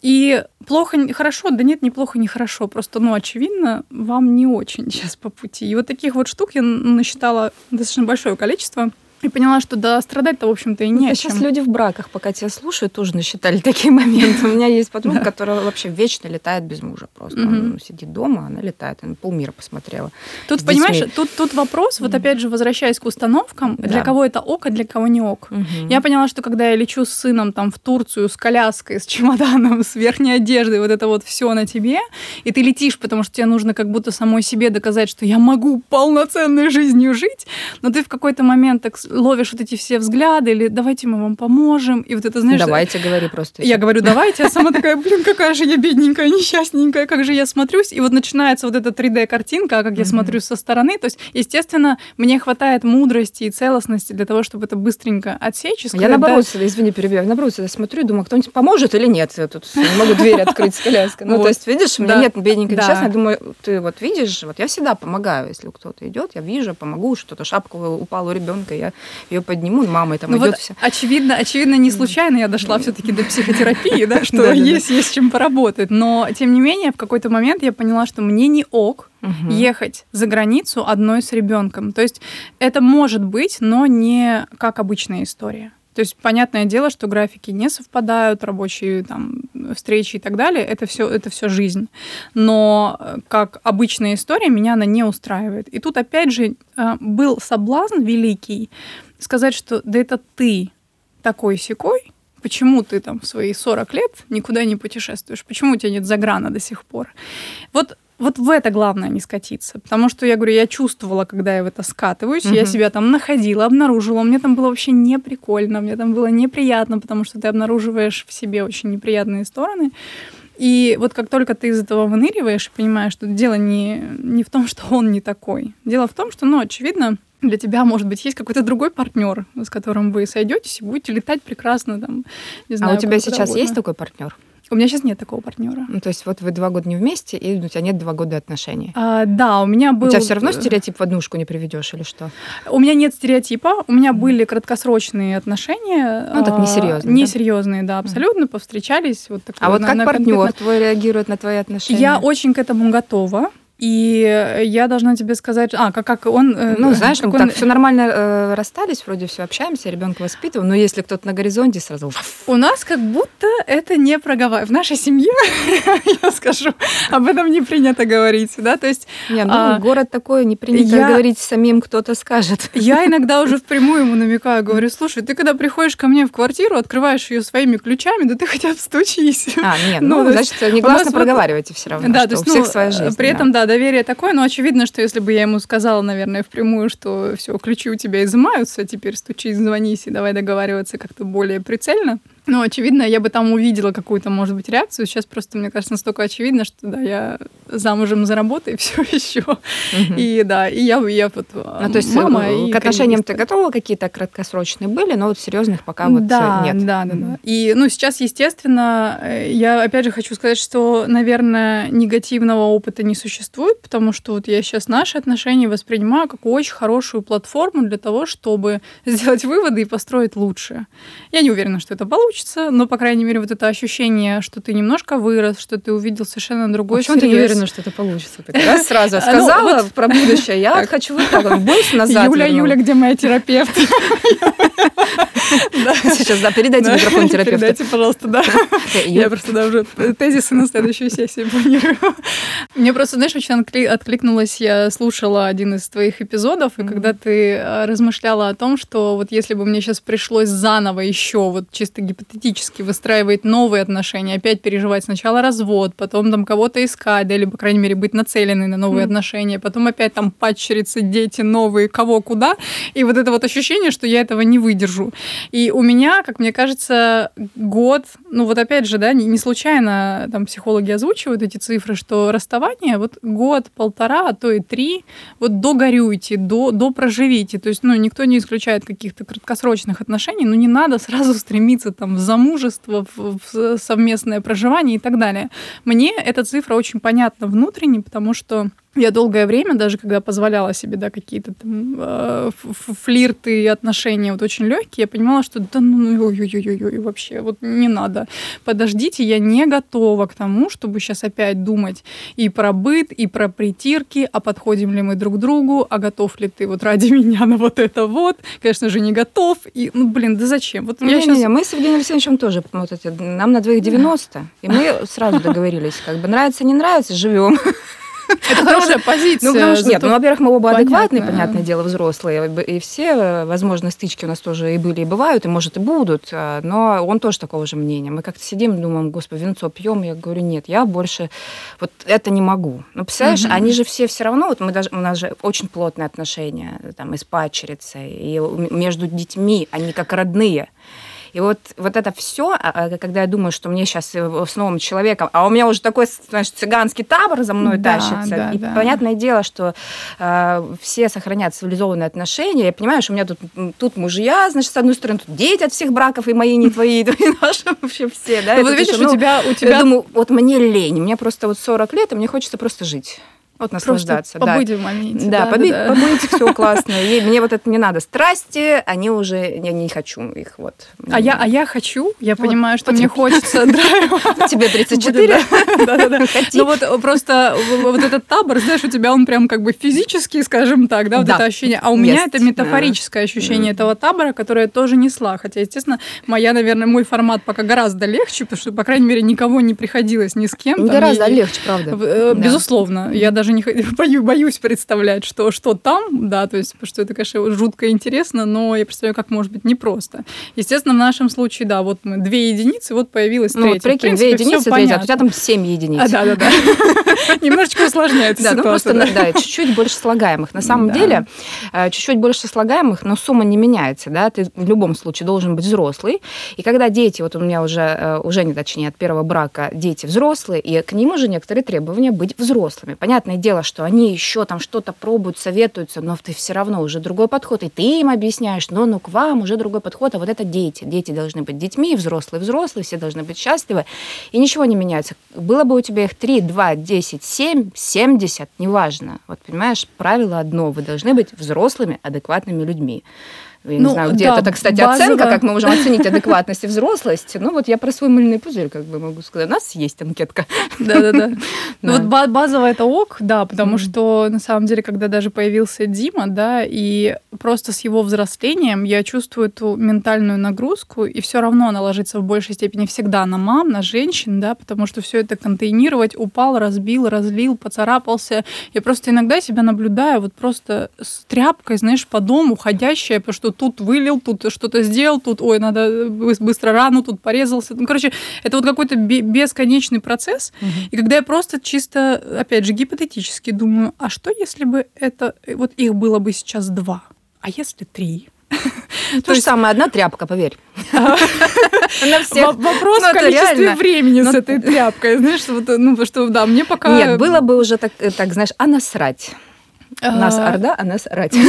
И плохо, хорошо, да нет, неплохо, не хорошо. Просто, ну, очевидно, вам не очень сейчас по пути. И вот таких вот штук я насчитала достаточно большое количество. И поняла, что да, страдать-то, в общем-то, и не ну, Сейчас люди в браках, пока тебя слушают, тоже насчитали такие моменты. У меня есть подруга, которая вообще вечно летает без мужа просто. Он сидит дома, она летает, она полмира посмотрела. Тут, понимаешь, тут, тут вопрос, вот опять же, возвращаясь к установкам, для кого это ок, а для кого не ок. Я поняла, что когда я лечу с сыном там в Турцию с коляской, с чемоданом, с верхней одеждой, вот это вот все на тебе, и ты летишь, потому что тебе нужно как будто самой себе доказать, что я могу полноценной жизнью жить, но ты в какой-то момент так ловишь вот эти все взгляды, или давайте мы вам поможем. И вот это, знаешь... Давайте, говори просто. Я говорю, давайте, а сама такая, блин, какая же я бедненькая, несчастненькая, как же я смотрюсь. И вот начинается вот эта 3D-картинка, как я смотрю со стороны. То есть, естественно, мне хватает мудрости и целостности для того, чтобы это быстренько отсечь. Я наоборот, извини, перебью, наоборот, я смотрю думаю, кто-нибудь поможет или нет. Я тут не могу дверь открыть с коляской. Ну, то есть, видишь, у меня нет бедненькой несчастной. Я думаю, ты вот видишь, вот я всегда помогаю, если кто-то идет, я вижу, помогу, что-то шапка упала у ребенка, я ее подниму, и мама там ну идет вот вся. Очевидно, очевидно, не случайно я дошла все-таки до психотерапии, да, что есть, есть чем поработать. Но, тем не менее, в какой-то момент я поняла, что мне не ок ехать за границу одной с ребенком. То есть это может быть, но не как обычная история. То есть понятное дело, что графики не совпадают, рабочие там встречи и так далее, это все, это все жизнь. Но э, как обычная история, меня она не устраивает. И тут опять же э, был соблазн великий сказать, что да это ты такой секой, Почему ты там в свои 40 лет никуда не путешествуешь? Почему у тебя нет заграна до сих пор? Вот вот в это главное не скатиться. Потому что я говорю, я чувствовала, когда я в это скатываюсь, угу. я себя там находила, обнаружила. Мне там было вообще не прикольно, мне там было неприятно, потому что ты обнаруживаешь в себе очень неприятные стороны. И вот как только ты из этого выныриваешь и понимаешь, что дело не, не в том, что он не такой. Дело в том, что, ну, очевидно, для тебя, может быть, есть какой-то другой партнер, с которым вы сойдетесь и будете летать прекрасно. Там, не знаю, а у тебя сейчас угодно. есть такой партнер? У меня сейчас нет такого партнера. Ну, то есть вот вы два года не вместе, и у тебя нет два года отношений. А, да, у меня был... У тебя все равно стереотип в однушку не приведешь или что? У меня нет стереотипа. У меня были краткосрочные отношения. Ну, так несерьезные. Несерьезные, да, абсолютно. Повстречались. Вот такое, а вот как на партнер конкретно... твой реагирует на твои отношения? Я очень к этому готова. И я должна тебе сказать, а, как, как он... Э, ну, знаешь, как он... так, все нормально э, расстались, вроде все общаемся, ребенка воспитываем, но если кто-то на горизонте, сразу... У нас как будто это не проговаривается. В нашей семье, я скажу, об этом не принято говорить, да, то есть... Не, ну, а, город такой, не принято я... говорить самим, кто-то скажет. Я иногда уже впрямую ему намекаю, говорю, слушай, ты когда приходишь ко мне в квартиру, открываешь ее своими ключами, да ты хотя бы стучись. А, нет, ну, ну значит, негласно проговаривайте все равно, да, то есть, у всех ну, своя жизнь. При этом, да, доверие такое, но очевидно, что если бы я ему сказала, наверное, впрямую, что все, ключи у тебя изымаются, теперь стучись, звонись и давай договариваться как-то более прицельно, ну, очевидно, я бы там увидела какую-то, может быть, реакцию. Сейчас просто, мне кажется, настолько очевидно, что да, я замужем за работой все еще. Угу. И да, и я, я вот ну, то есть мама э, и к отношениям ты готова какие-то краткосрочные были, но вот серьезных пока вот да, нет. Да, да, да. И ну сейчас, естественно, э, я опять же хочу сказать, что, наверное, негативного опыта не существует, потому что вот я сейчас наши отношения воспринимаю как очень хорошую платформу для того, чтобы сделать выводы и построить лучше. Я не уверена, что это получится получится, но, по крайней мере, вот это ощущение, что ты немножко вырос, что ты увидел совершенно другой Почему ты не уверена, что это получится? Ты раз сразу ну, сказала про будущее, я хочу вот так вот, больше назад Юля, Юля, где моя терапевт? Сейчас, да, передайте микрофон терапевту. Передайте, пожалуйста, да. Я просто да, уже тезисы на следующую сессию планирую. Мне просто, знаешь, очень откликнулась, я слушала один из твоих эпизодов, и когда ты э, размышляла о том, что вот если бы мне сейчас пришлось заново еще вот чисто гипотетически выстраивать новые отношения, опять переживать сначала развод, потом там кого-то искать, да, или, по крайней мере, быть нацеленной на новые отношения, потом опять там падчерицы, дети новые, кого куда, и вот это вот ощущение, что я этого не выдержу. И у меня, как мне кажется, год, ну вот опять же, да, не, не случайно там психологи озвучивают эти цифры, что расставание вот год, полтора, а то и три, вот догорюйте, до, до проживите. То есть, ну, никто не исключает каких-то краткосрочных отношений, но не надо сразу стремиться там в замужество, в, в совместное проживание и так далее. Мне эта цифра очень понятна внутренне, потому что я долгое время, даже когда позволяла себе, да, какие-то там э, флирты и отношения вот очень легкие, я понимала, что да ну ой-ой-ой, вообще вот не надо. Подождите, я не готова к тому, чтобы сейчас опять думать и про быт, и про притирки, а подходим ли мы друг к другу, а готов ли ты вот ради меня на вот это вот. Конечно же, не готов. И, ну, блин, да зачем? Вот не, я не, сейчас... не, мы с Евгением Алексеевичем тоже, вот эти, нам на двоих 90, и мы сразу договорились, как бы нравится, не нравится, живем. Это хорошая позиция. Ну, потому что нет, ну, во-первых, мы оба адекватные, понятное дело, взрослые, и все, возможно, стычки у нас тоже и были, и бывают, и, может, и будут, а, но он тоже такого же мнения. Мы как-то сидим, думаем, господи, винцо пьем, я говорю, нет, я больше вот это не могу. Ну, представляешь, они же все все равно, вот мы даже, у нас же очень плотные отношения, там, и с падчерицей, и между детьми, они как родные. И вот, вот это все, а, а, когда я думаю, что мне сейчас э, с новым человеком, а у меня уже такой, знаешь, цыганский табор за мной да, тащится. Да, и да. понятное дело, что э, все сохранят цивилизованные отношения. Я понимаю, что у меня тут, тут мужья, значит, с одной стороны, тут дети от всех браков, и мои, не твои, и наши, вообще все. Да? Ну, вот видишь, ну, у тебя... У тебя... Я думаю, вот мне лень, мне просто вот 40 лет, и мне хочется просто жить. Вот наслаждаться. Просто побыть да. в моменте. Да, да, побыть, да. побыть, все классно. И мне вот это не надо. Страсти, они уже, я не хочу их вот. А я, а я хочу, я вот, понимаю, что мне хочется драйва. Тебе 34? Да-да-да. Ну вот просто вот этот табор, знаешь, у тебя он прям как бы физический, скажем так, да, вот это ощущение. А у меня это метафорическое ощущение этого табора, которое я тоже несла. Хотя, естественно, моя, наверное, мой формат пока гораздо легче, потому что, по крайней мере, никого не приходилось ни с кем. Гораздо легче, правда. Э, безусловно. Я даже не боюсь, боюсь представлять, что, что там, да, то есть, потому что это, конечно, жутко интересно, но я представляю, как может быть непросто. Естественно, в нашем случае, да, вот мы две единицы, вот появилась ну, третья. Вот, прикинь, две единицы, третья, а у тебя там семь единиц. А, да, да, да. Немножечко усложняется Да, ну просто, да, чуть-чуть больше слагаемых. На самом деле, э, чуть-чуть больше слагаемых, но сумма не меняется, да, ты в любом случае должен быть взрослый. И когда дети, вот у меня уже, э, уже не точнее, от первого брака дети взрослые, и к ним уже некоторые требования быть взрослыми. Понятное дело, что они еще там что-то пробуют, советуются, но ты все равно уже другой подход, и ты им объясняешь, но ну к вам уже другой подход, а вот это дети. Дети должны быть детьми, взрослые взрослые, все должны быть счастливы, и ничего не меняется. Было бы у тебя их 3, 2, 10, 7, 70, неважно. Вот понимаешь, правило одно, вы должны быть взрослыми, адекватными людьми. Я ну, не знаю, где да, это, кстати, базово... оценка, как мы можем оценить адекватность и взрослость. Ну, вот я про свой мыльный пузырь как бы могу сказать. У нас есть анкетка. Да-да-да. Ну, вот базово это ок, да, потому что, на самом деле, когда даже появился Дима, да, и просто с его взрослением я чувствую эту ментальную нагрузку, и все равно она ложится в большей степени всегда на мам, на женщин, да, потому что все это контейнировать, упал, разбил, разлил, поцарапался. Я просто иногда себя наблюдаю вот просто с тряпкой, знаешь, по дому, ходящая, потому что тут вылил, тут что-то сделал, тут, ой, надо быстро рану, тут порезался. Ну, короче, это вот какой-то бесконечный процесс. Угу. И когда я просто чисто, опять же, гипотетически думаю, а что если бы это, вот их было бы сейчас два, а если три? То, же самое, одна тряпка, поверь. На всех. Вопрос ну, в количестве времени с ну, этой тряпкой. Знаешь, вот, ну, что, да, мне пока... Нет, было бы уже так, э, так знаешь, а насрать. Нас а, орда, а нас рать.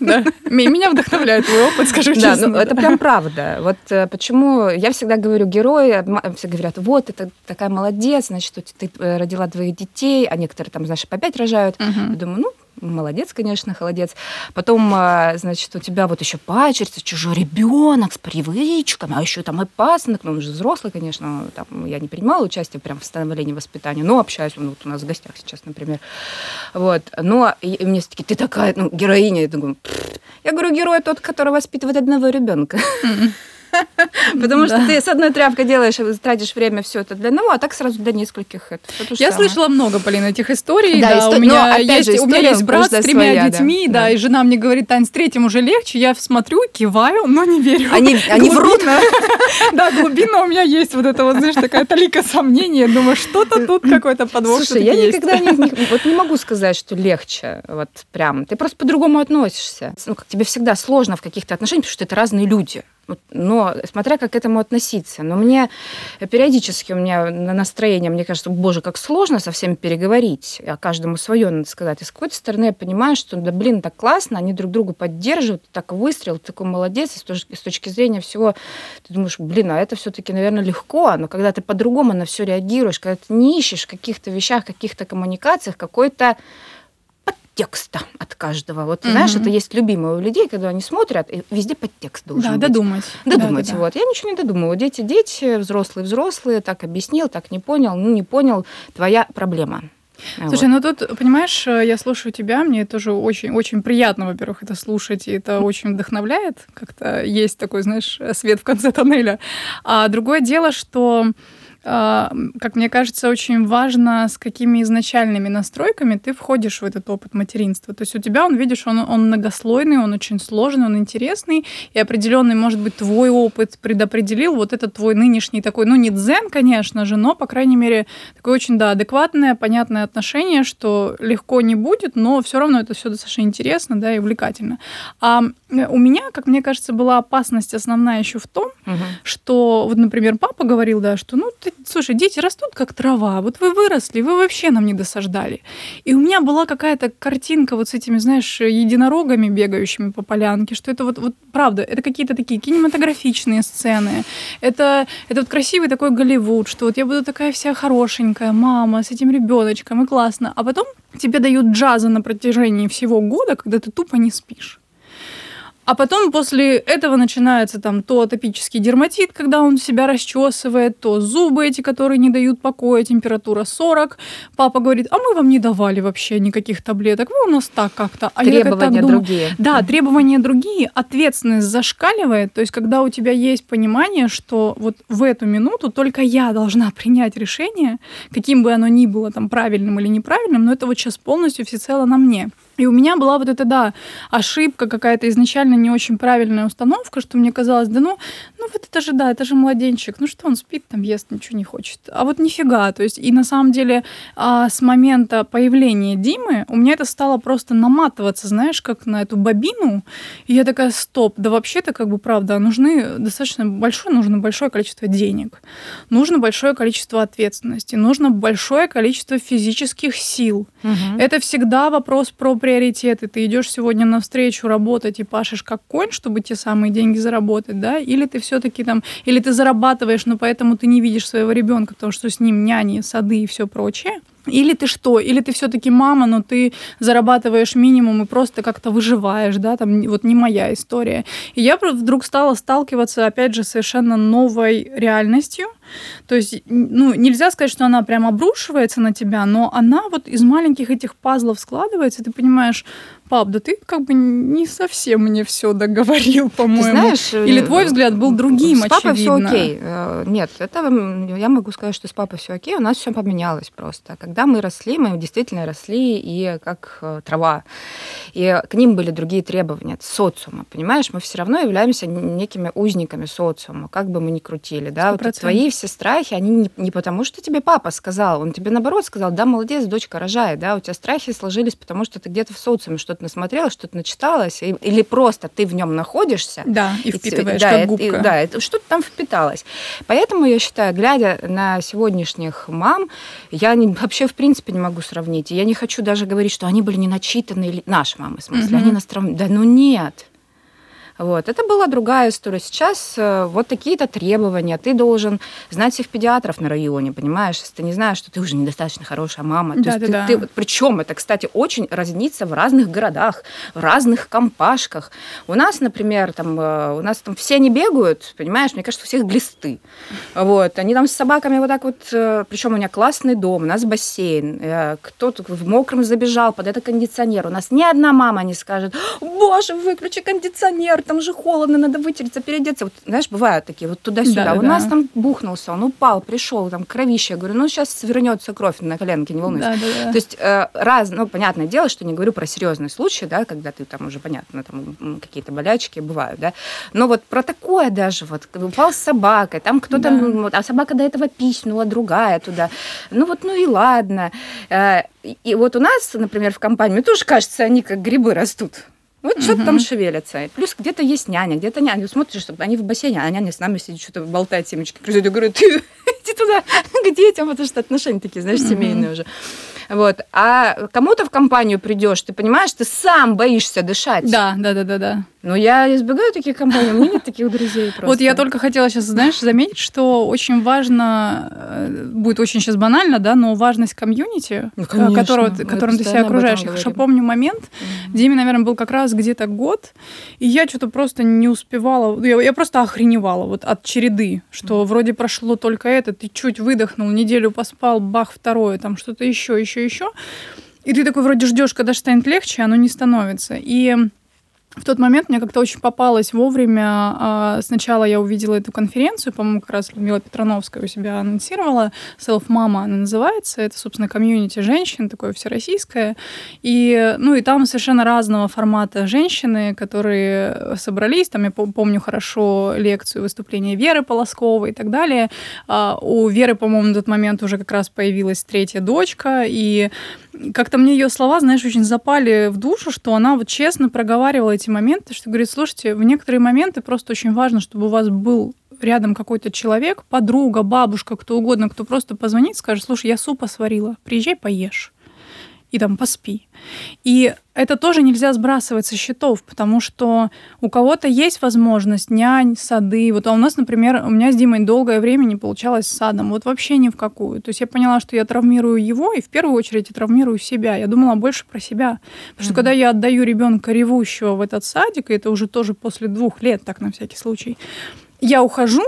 Да. Меня вдохновляет твой опыт, скажу честно. Да, ну это прям правда. Вот э, почему я всегда говорю герои, все говорят, вот, это такая молодец, значит, ты э, родила двоих детей, а некоторые там, знаешь, по пять рожают. Я думаю, ну, молодец, конечно, холодец. Потом, а, значит, у тебя вот еще пачерица, чужой ребенок с привычками, а еще там и пасынок, ну, он же взрослый, конечно, там я не принимала участие прям в становлении воспитания, но общаюсь, ну, вот у нас в гостях сейчас, например. Вот. Но и мне все-таки, ты такая, ну, героиня, я думаю, я говорю, герой тот, который воспитывает одного ребенка. Потому что ты с одной тряпкой делаешь, тратишь время все это для одного, а так сразу для нескольких. Я слышала много, Полина, этих историй. Да, у меня есть брат с тремя детьми, да, и жена мне говорит, Тань, с третьим уже легче. Я смотрю, киваю, но не верю. Они врут. Да, глубина у меня есть вот это вот, знаешь, такая талика сомнения. Думаю, что-то тут какой-то подвох. Слушай, я никогда не могу сказать, что легче. Вот прям. Ты просто по-другому относишься. Ну, как тебе всегда сложно в каких-то отношениях, потому что это разные люди. Но смотря как к этому относиться. Но мне периодически у меня на настроение, мне кажется, боже, как сложно со всеми переговорить, а каждому свое надо сказать. И с какой-то стороны я понимаю, что, да блин, так классно, они друг друга поддерживают, так выстрел, такой молодец, и с точки, зрения всего ты думаешь, блин, а это все-таки, наверное, легко, но когда ты по-другому на все реагируешь, когда ты не ищешь в каких-то вещах, каких-то коммуникациях какой-то подтекста каждого. Вот, угу. знаешь, это есть любимое у людей, когда они смотрят, и везде подтекст должен да, быть. додумать. Додумать, да, да, вот. Я ничего не додумываю. Дети, дети, взрослые, взрослые, так объяснил, так не понял, ну, не понял, твоя проблема. Слушай, вот. ну тут, понимаешь, я слушаю тебя, мне тоже очень, очень приятно, во-первых, это слушать, и это очень вдохновляет, как-то есть такой, знаешь, свет в конце тоннеля. А другое дело, что как мне кажется, очень важно, с какими изначальными настройками ты входишь в этот опыт материнства. То есть у тебя, он, видишь, он, он многослойный, он очень сложный, он интересный, и определенный, может быть, твой опыт предопределил вот этот твой нынешний такой, ну, не дзен, конечно же, но, по крайней мере, такое очень, да, адекватное, понятное отношение, что легко не будет, но все равно это все достаточно интересно, да, и увлекательно. А у меня, как мне кажется, была опасность основная еще в том, угу. что, вот, например, папа говорил, да, что, ну, ты слушай, дети растут как трава, вот вы выросли, вы вообще нам не досаждали. И у меня была какая-то картинка вот с этими, знаешь, единорогами, бегающими по полянке, что это вот, вот правда, это какие-то такие кинематографичные сцены, это, это вот красивый такой Голливуд, что вот я буду такая вся хорошенькая мама с этим ребеночком, и классно. А потом тебе дают джаза на протяжении всего года, когда ты тупо не спишь. А потом после этого начинается там то атопический дерматит, когда он себя расчесывает, то зубы эти, которые не дают покоя, температура 40. Папа говорит, а мы вам не давали вообще никаких таблеток, вы у нас так как-то. А требования думаю, другие. Да, требования другие, ответственность зашкаливает. То есть когда у тебя есть понимание, что вот в эту минуту только я должна принять решение, каким бы оно ни было там правильным или неправильным, но это вот сейчас полностью всецело на мне. И у меня была вот эта, да, ошибка какая-то изначально не очень правильная установка, что мне казалось, да ну, ну вот это же, да, это же младенчик, ну что он спит, там ест, ничего не хочет. А вот нифига, то есть и на самом деле а, с момента появления Димы у меня это стало просто наматываться, знаешь, как на эту бобину, и я такая, стоп, да вообще-то как бы правда, нужны достаточно большое, нужно большое количество денег, нужно большое количество ответственности, нужно большое количество физических сил. Угу. Это всегда вопрос про приоритеты. Ты идешь сегодня навстречу работать и пашешь как конь, чтобы те самые деньги заработать, да? Или ты все-таки там, или ты зарабатываешь, но поэтому ты не видишь своего ребенка, потому что с ним няни, сады и все прочее. Или ты что? Или ты все-таки мама, но ты зарабатываешь минимум и просто как-то выживаешь, да, там вот не моя история. И я вдруг стала сталкиваться, опять же, совершенно новой реальностью. То есть, ну, нельзя сказать, что она прям обрушивается на тебя, но она вот из маленьких этих пазлов складывается, и ты понимаешь, пап, да ты как бы не совсем мне все договорил, по-моему. Ты знаешь, Или твой взгляд был другим, с папой все окей. Э, нет, это я могу сказать, что с папой все окей, у нас все поменялось просто. Когда мы росли, мы действительно росли и как э, трава. И к ним были другие требования от социума, понимаешь? Мы все равно являемся некими узниками социума, как бы мы ни крутили, да? Вот твои все страхи, они не, не потому, что тебе папа сказал, он тебе наоборот сказал, да, молодец, дочка, рожает, да, у тебя страхи сложились, потому что ты где-то в социуме что-то что-то насмотрелась, что-то начиталась, или просто ты в нем находишься. Да, и впитываешь, да, как губка. И, да, это, что-то там впиталось. Поэтому я считаю, глядя на сегодняшних мам, я не, вообще в принципе не могу сравнить. Я не хочу даже говорить, что они были не начитаны, или наши мамы, в смысле, угу. они нас Да ну нет. Вот. Это была другая история. Сейчас э, вот такие-то требования. Ты должен знать всех педиатров на районе, понимаешь? Если ты не знаешь, что ты уже недостаточно хорошая мама. Да, То есть да, ты, да. Ты, причем это, кстати, очень разнится в разных городах, в разных компашках. У нас, например, там, э, у нас там все не бегают, понимаешь? Мне кажется, у всех глисты. Вот. Они там с собаками вот так вот... Э, причем у меня классный дом, у нас бассейн. Кто-то в мокром забежал под это кондиционер. У нас ни одна мама не скажет, боже, выключи кондиционер, там же холодно, надо вытереться, переодеться. Вот, знаешь, бывают такие вот туда-сюда. Да, У да. нас там бухнулся, он упал, пришел, там кровище. Я говорю, ну сейчас вернется кровь на коленке, не волнуйся. Да, да, да. То есть э, раз, ну, понятное дело, что не говорю про серьезные случаи, да, когда ты там уже, понятно, там какие-то болячки бывают, да. Но вот про такое даже, вот, упал с собакой, там кто-то, да. а собака до этого писнула, другая туда. Ну вот, ну и ладно. Э, и вот у нас, например, в компании, мне тоже кажется, они как грибы растут. Вот угу. что-то там шевелится. Плюс где-то есть няня, где-то няня. Смотришь, чтобы они в бассейне, а няня с нами сидит, что-то болтает семечки. Я говорю, ты иди туда к детям, потому что отношения такие, знаешь, семейные уже. Вот. А кому-то в компанию придешь, ты понимаешь, ты сам боишься дышать. Да, да, да, да, да. Но я избегаю таких компаний, у меня нет таких друзей просто. Вот я только хотела сейчас, знаешь, заметить, что очень важно, э, будет очень сейчас банально, да, но важность комьюнити, ну, конечно, которого, которым ты себя окружаешь. Я хорошо помню момент, mm-hmm. Диме, наверное, был как раз где-то год, и я что-то просто не успевала, я, я просто охреневала вот от череды, что mm-hmm. вроде прошло только это, ты чуть выдохнул, неделю поспал, бах, второе, там что-то еще, еще, еще. И ты такой вроде ждешь, когда станет легче, оно не становится. И в тот момент мне как-то очень попалось вовремя. А, сначала я увидела эту конференцию, по-моему, как раз Людмила Петрановская у себя анонсировала. Self Mama она называется. Это, собственно, комьюнити женщин, такое всероссийское. И, ну, и там совершенно разного формата женщины, которые собрались. Там я помню хорошо лекцию, выступление Веры Полосковой и так далее. А, у Веры, по-моему, на тот момент уже как раз появилась третья дочка. И как-то мне ее слова, знаешь, очень запали в душу, что она вот честно проговаривала эти моменты, что говорит, слушайте, в некоторые моменты просто очень важно, чтобы у вас был рядом какой-то человек, подруга, бабушка, кто угодно, кто просто позвонит, скажет, слушай, я супа сварила, приезжай, поешь и там поспи. И это тоже нельзя сбрасывать со счетов, потому что у кого-то есть возможность нянь, сады. Вот а у нас, например, у меня с Димой долгое время не получалось с садом. Вот вообще ни в какую. То есть я поняла, что я травмирую его, и в первую очередь я травмирую себя. Я думала больше про себя. Потому что mm-hmm. когда я отдаю ребенка ревущего в этот садик, и это уже тоже после двух лет, так на всякий случай, я ухожу,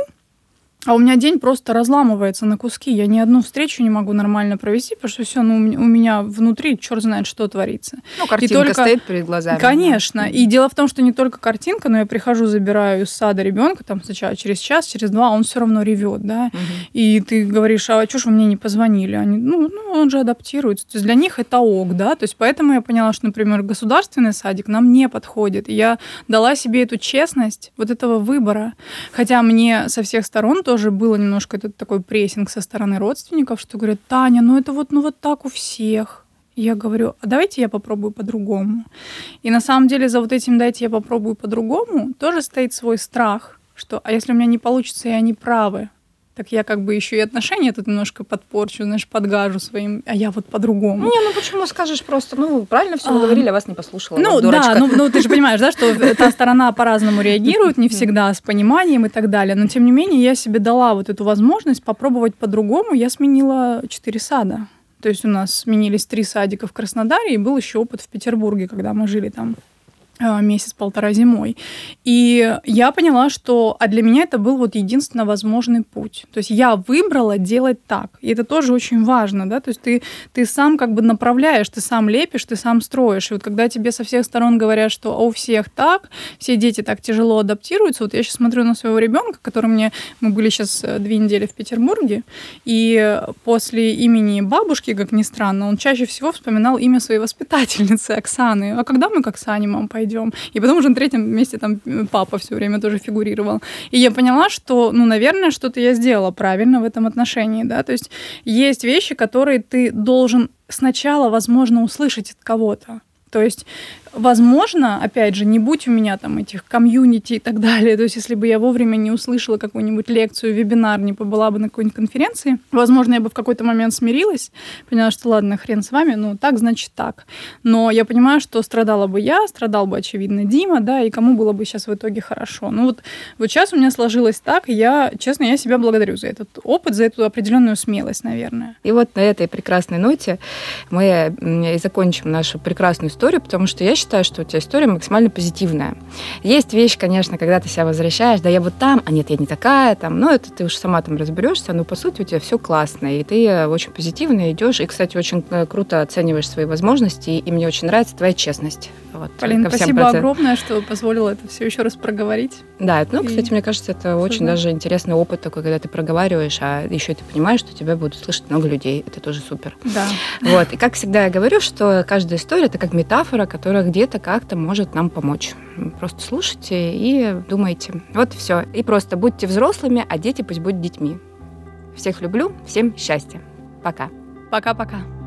а у меня день просто разламывается на куски. Я ни одну встречу не могу нормально провести, потому что все, ну, у меня внутри черт знает, что творится. Ну, картинка только... стоит перед глазами. Конечно. Да. И дело в том, что не только картинка, но я прихожу, забираю из сада ребенка, там сначала через час, через два, он все равно ревет, да. Угу. И ты говоришь, а что ж вы мне не позвонили? Они, ну, ну, он же адаптируется. То есть для них это ок, да. То есть поэтому я поняла, что, например, государственный садик нам не подходит. И я дала себе эту честность вот этого выбора. Хотя мне со всех сторон тоже было немножко этот такой прессинг со стороны родственников, что говорят, Таня, ну это вот, ну вот так у всех. я говорю, а давайте я попробую по-другому. И на самом деле за вот этим «дайте я попробую по-другому» тоже стоит свой страх, что а если у меня не получится, и они правы, так я как бы еще и отношения тут немножко подпорчу, знаешь, подгажу своим, а я вот по-другому. Не, ну почему скажешь просто, ну, правильно все а, говорили, а вас не послушала. Ну, вот, да, ну, ну ты же понимаешь, да, что та сторона по-разному реагирует, не всегда с пониманием и так далее. Но тем не менее, я себе дала вот эту возможность попробовать по-другому. Я сменила четыре сада. То есть у нас сменились три садика в Краснодаре, и был еще опыт в Петербурге, когда мы жили там месяц-полтора зимой. И я поняла, что а для меня это был вот единственно возможный путь. То есть я выбрала делать так. И это тоже очень важно, да, то есть ты, ты сам как бы направляешь, ты сам лепишь, ты сам строишь. И вот когда тебе со всех сторон говорят, что «А у всех так, все дети так тяжело адаптируются, вот я сейчас смотрю на своего ребенка, который мне, мы были сейчас э, две недели в Петербурге, и после имени бабушки, как ни странно, он чаще всего вспоминал имя своей воспитательницы Оксаны. А когда мы к Оксане, мам, пойдем? Пойдем. И потом уже на третьем месте там папа все время тоже фигурировал. И я поняла, что, ну, наверное, что-то я сделала правильно в этом отношении, да, то есть есть вещи, которые ты должен сначала, возможно, услышать от кого-то. То есть Возможно, опять же, не будь у меня там этих комьюнити и так далее, то есть если бы я вовремя не услышала какую-нибудь лекцию, вебинар, не побыла бы на какой-нибудь конференции, возможно, я бы в какой-то момент смирилась, поняла, что ладно, хрен с вами, ну так, значит так. Но я понимаю, что страдала бы я, страдал бы, очевидно, Дима, да, и кому было бы сейчас в итоге хорошо. Ну вот, вот сейчас у меня сложилось так, и я, честно, я себя благодарю за этот опыт, за эту определенную смелость, наверное. И вот на этой прекрасной ноте мы и закончим нашу прекрасную историю, потому что я считаю, что у тебя история максимально позитивная. Есть вещь, конечно, когда ты себя возвращаешь, да я вот там, а нет, я не такая, там, ну это ты уж сама там разберешься, но по сути у тебя все классно, и ты очень позитивно идешь, и, кстати, очень э, круто оцениваешь свои возможности, и мне очень нравится твоя честность. Вот, Полин, спасибо процент. огромное, что позволила это все еще раз проговорить. Да, ну, и... кстати, мне кажется, это очень даже интересный опыт такой, когда ты проговариваешь, а еще ты понимаешь, что тебя будут слышать много людей. Это тоже супер. Да. Вот. И как всегда я говорю, что каждая история это как метафора, которая где-то как-то может нам помочь. Просто слушайте и думайте. Вот и все. И просто будьте взрослыми, а дети пусть будут детьми. Всех люблю, всем счастья. Пока. Пока-пока.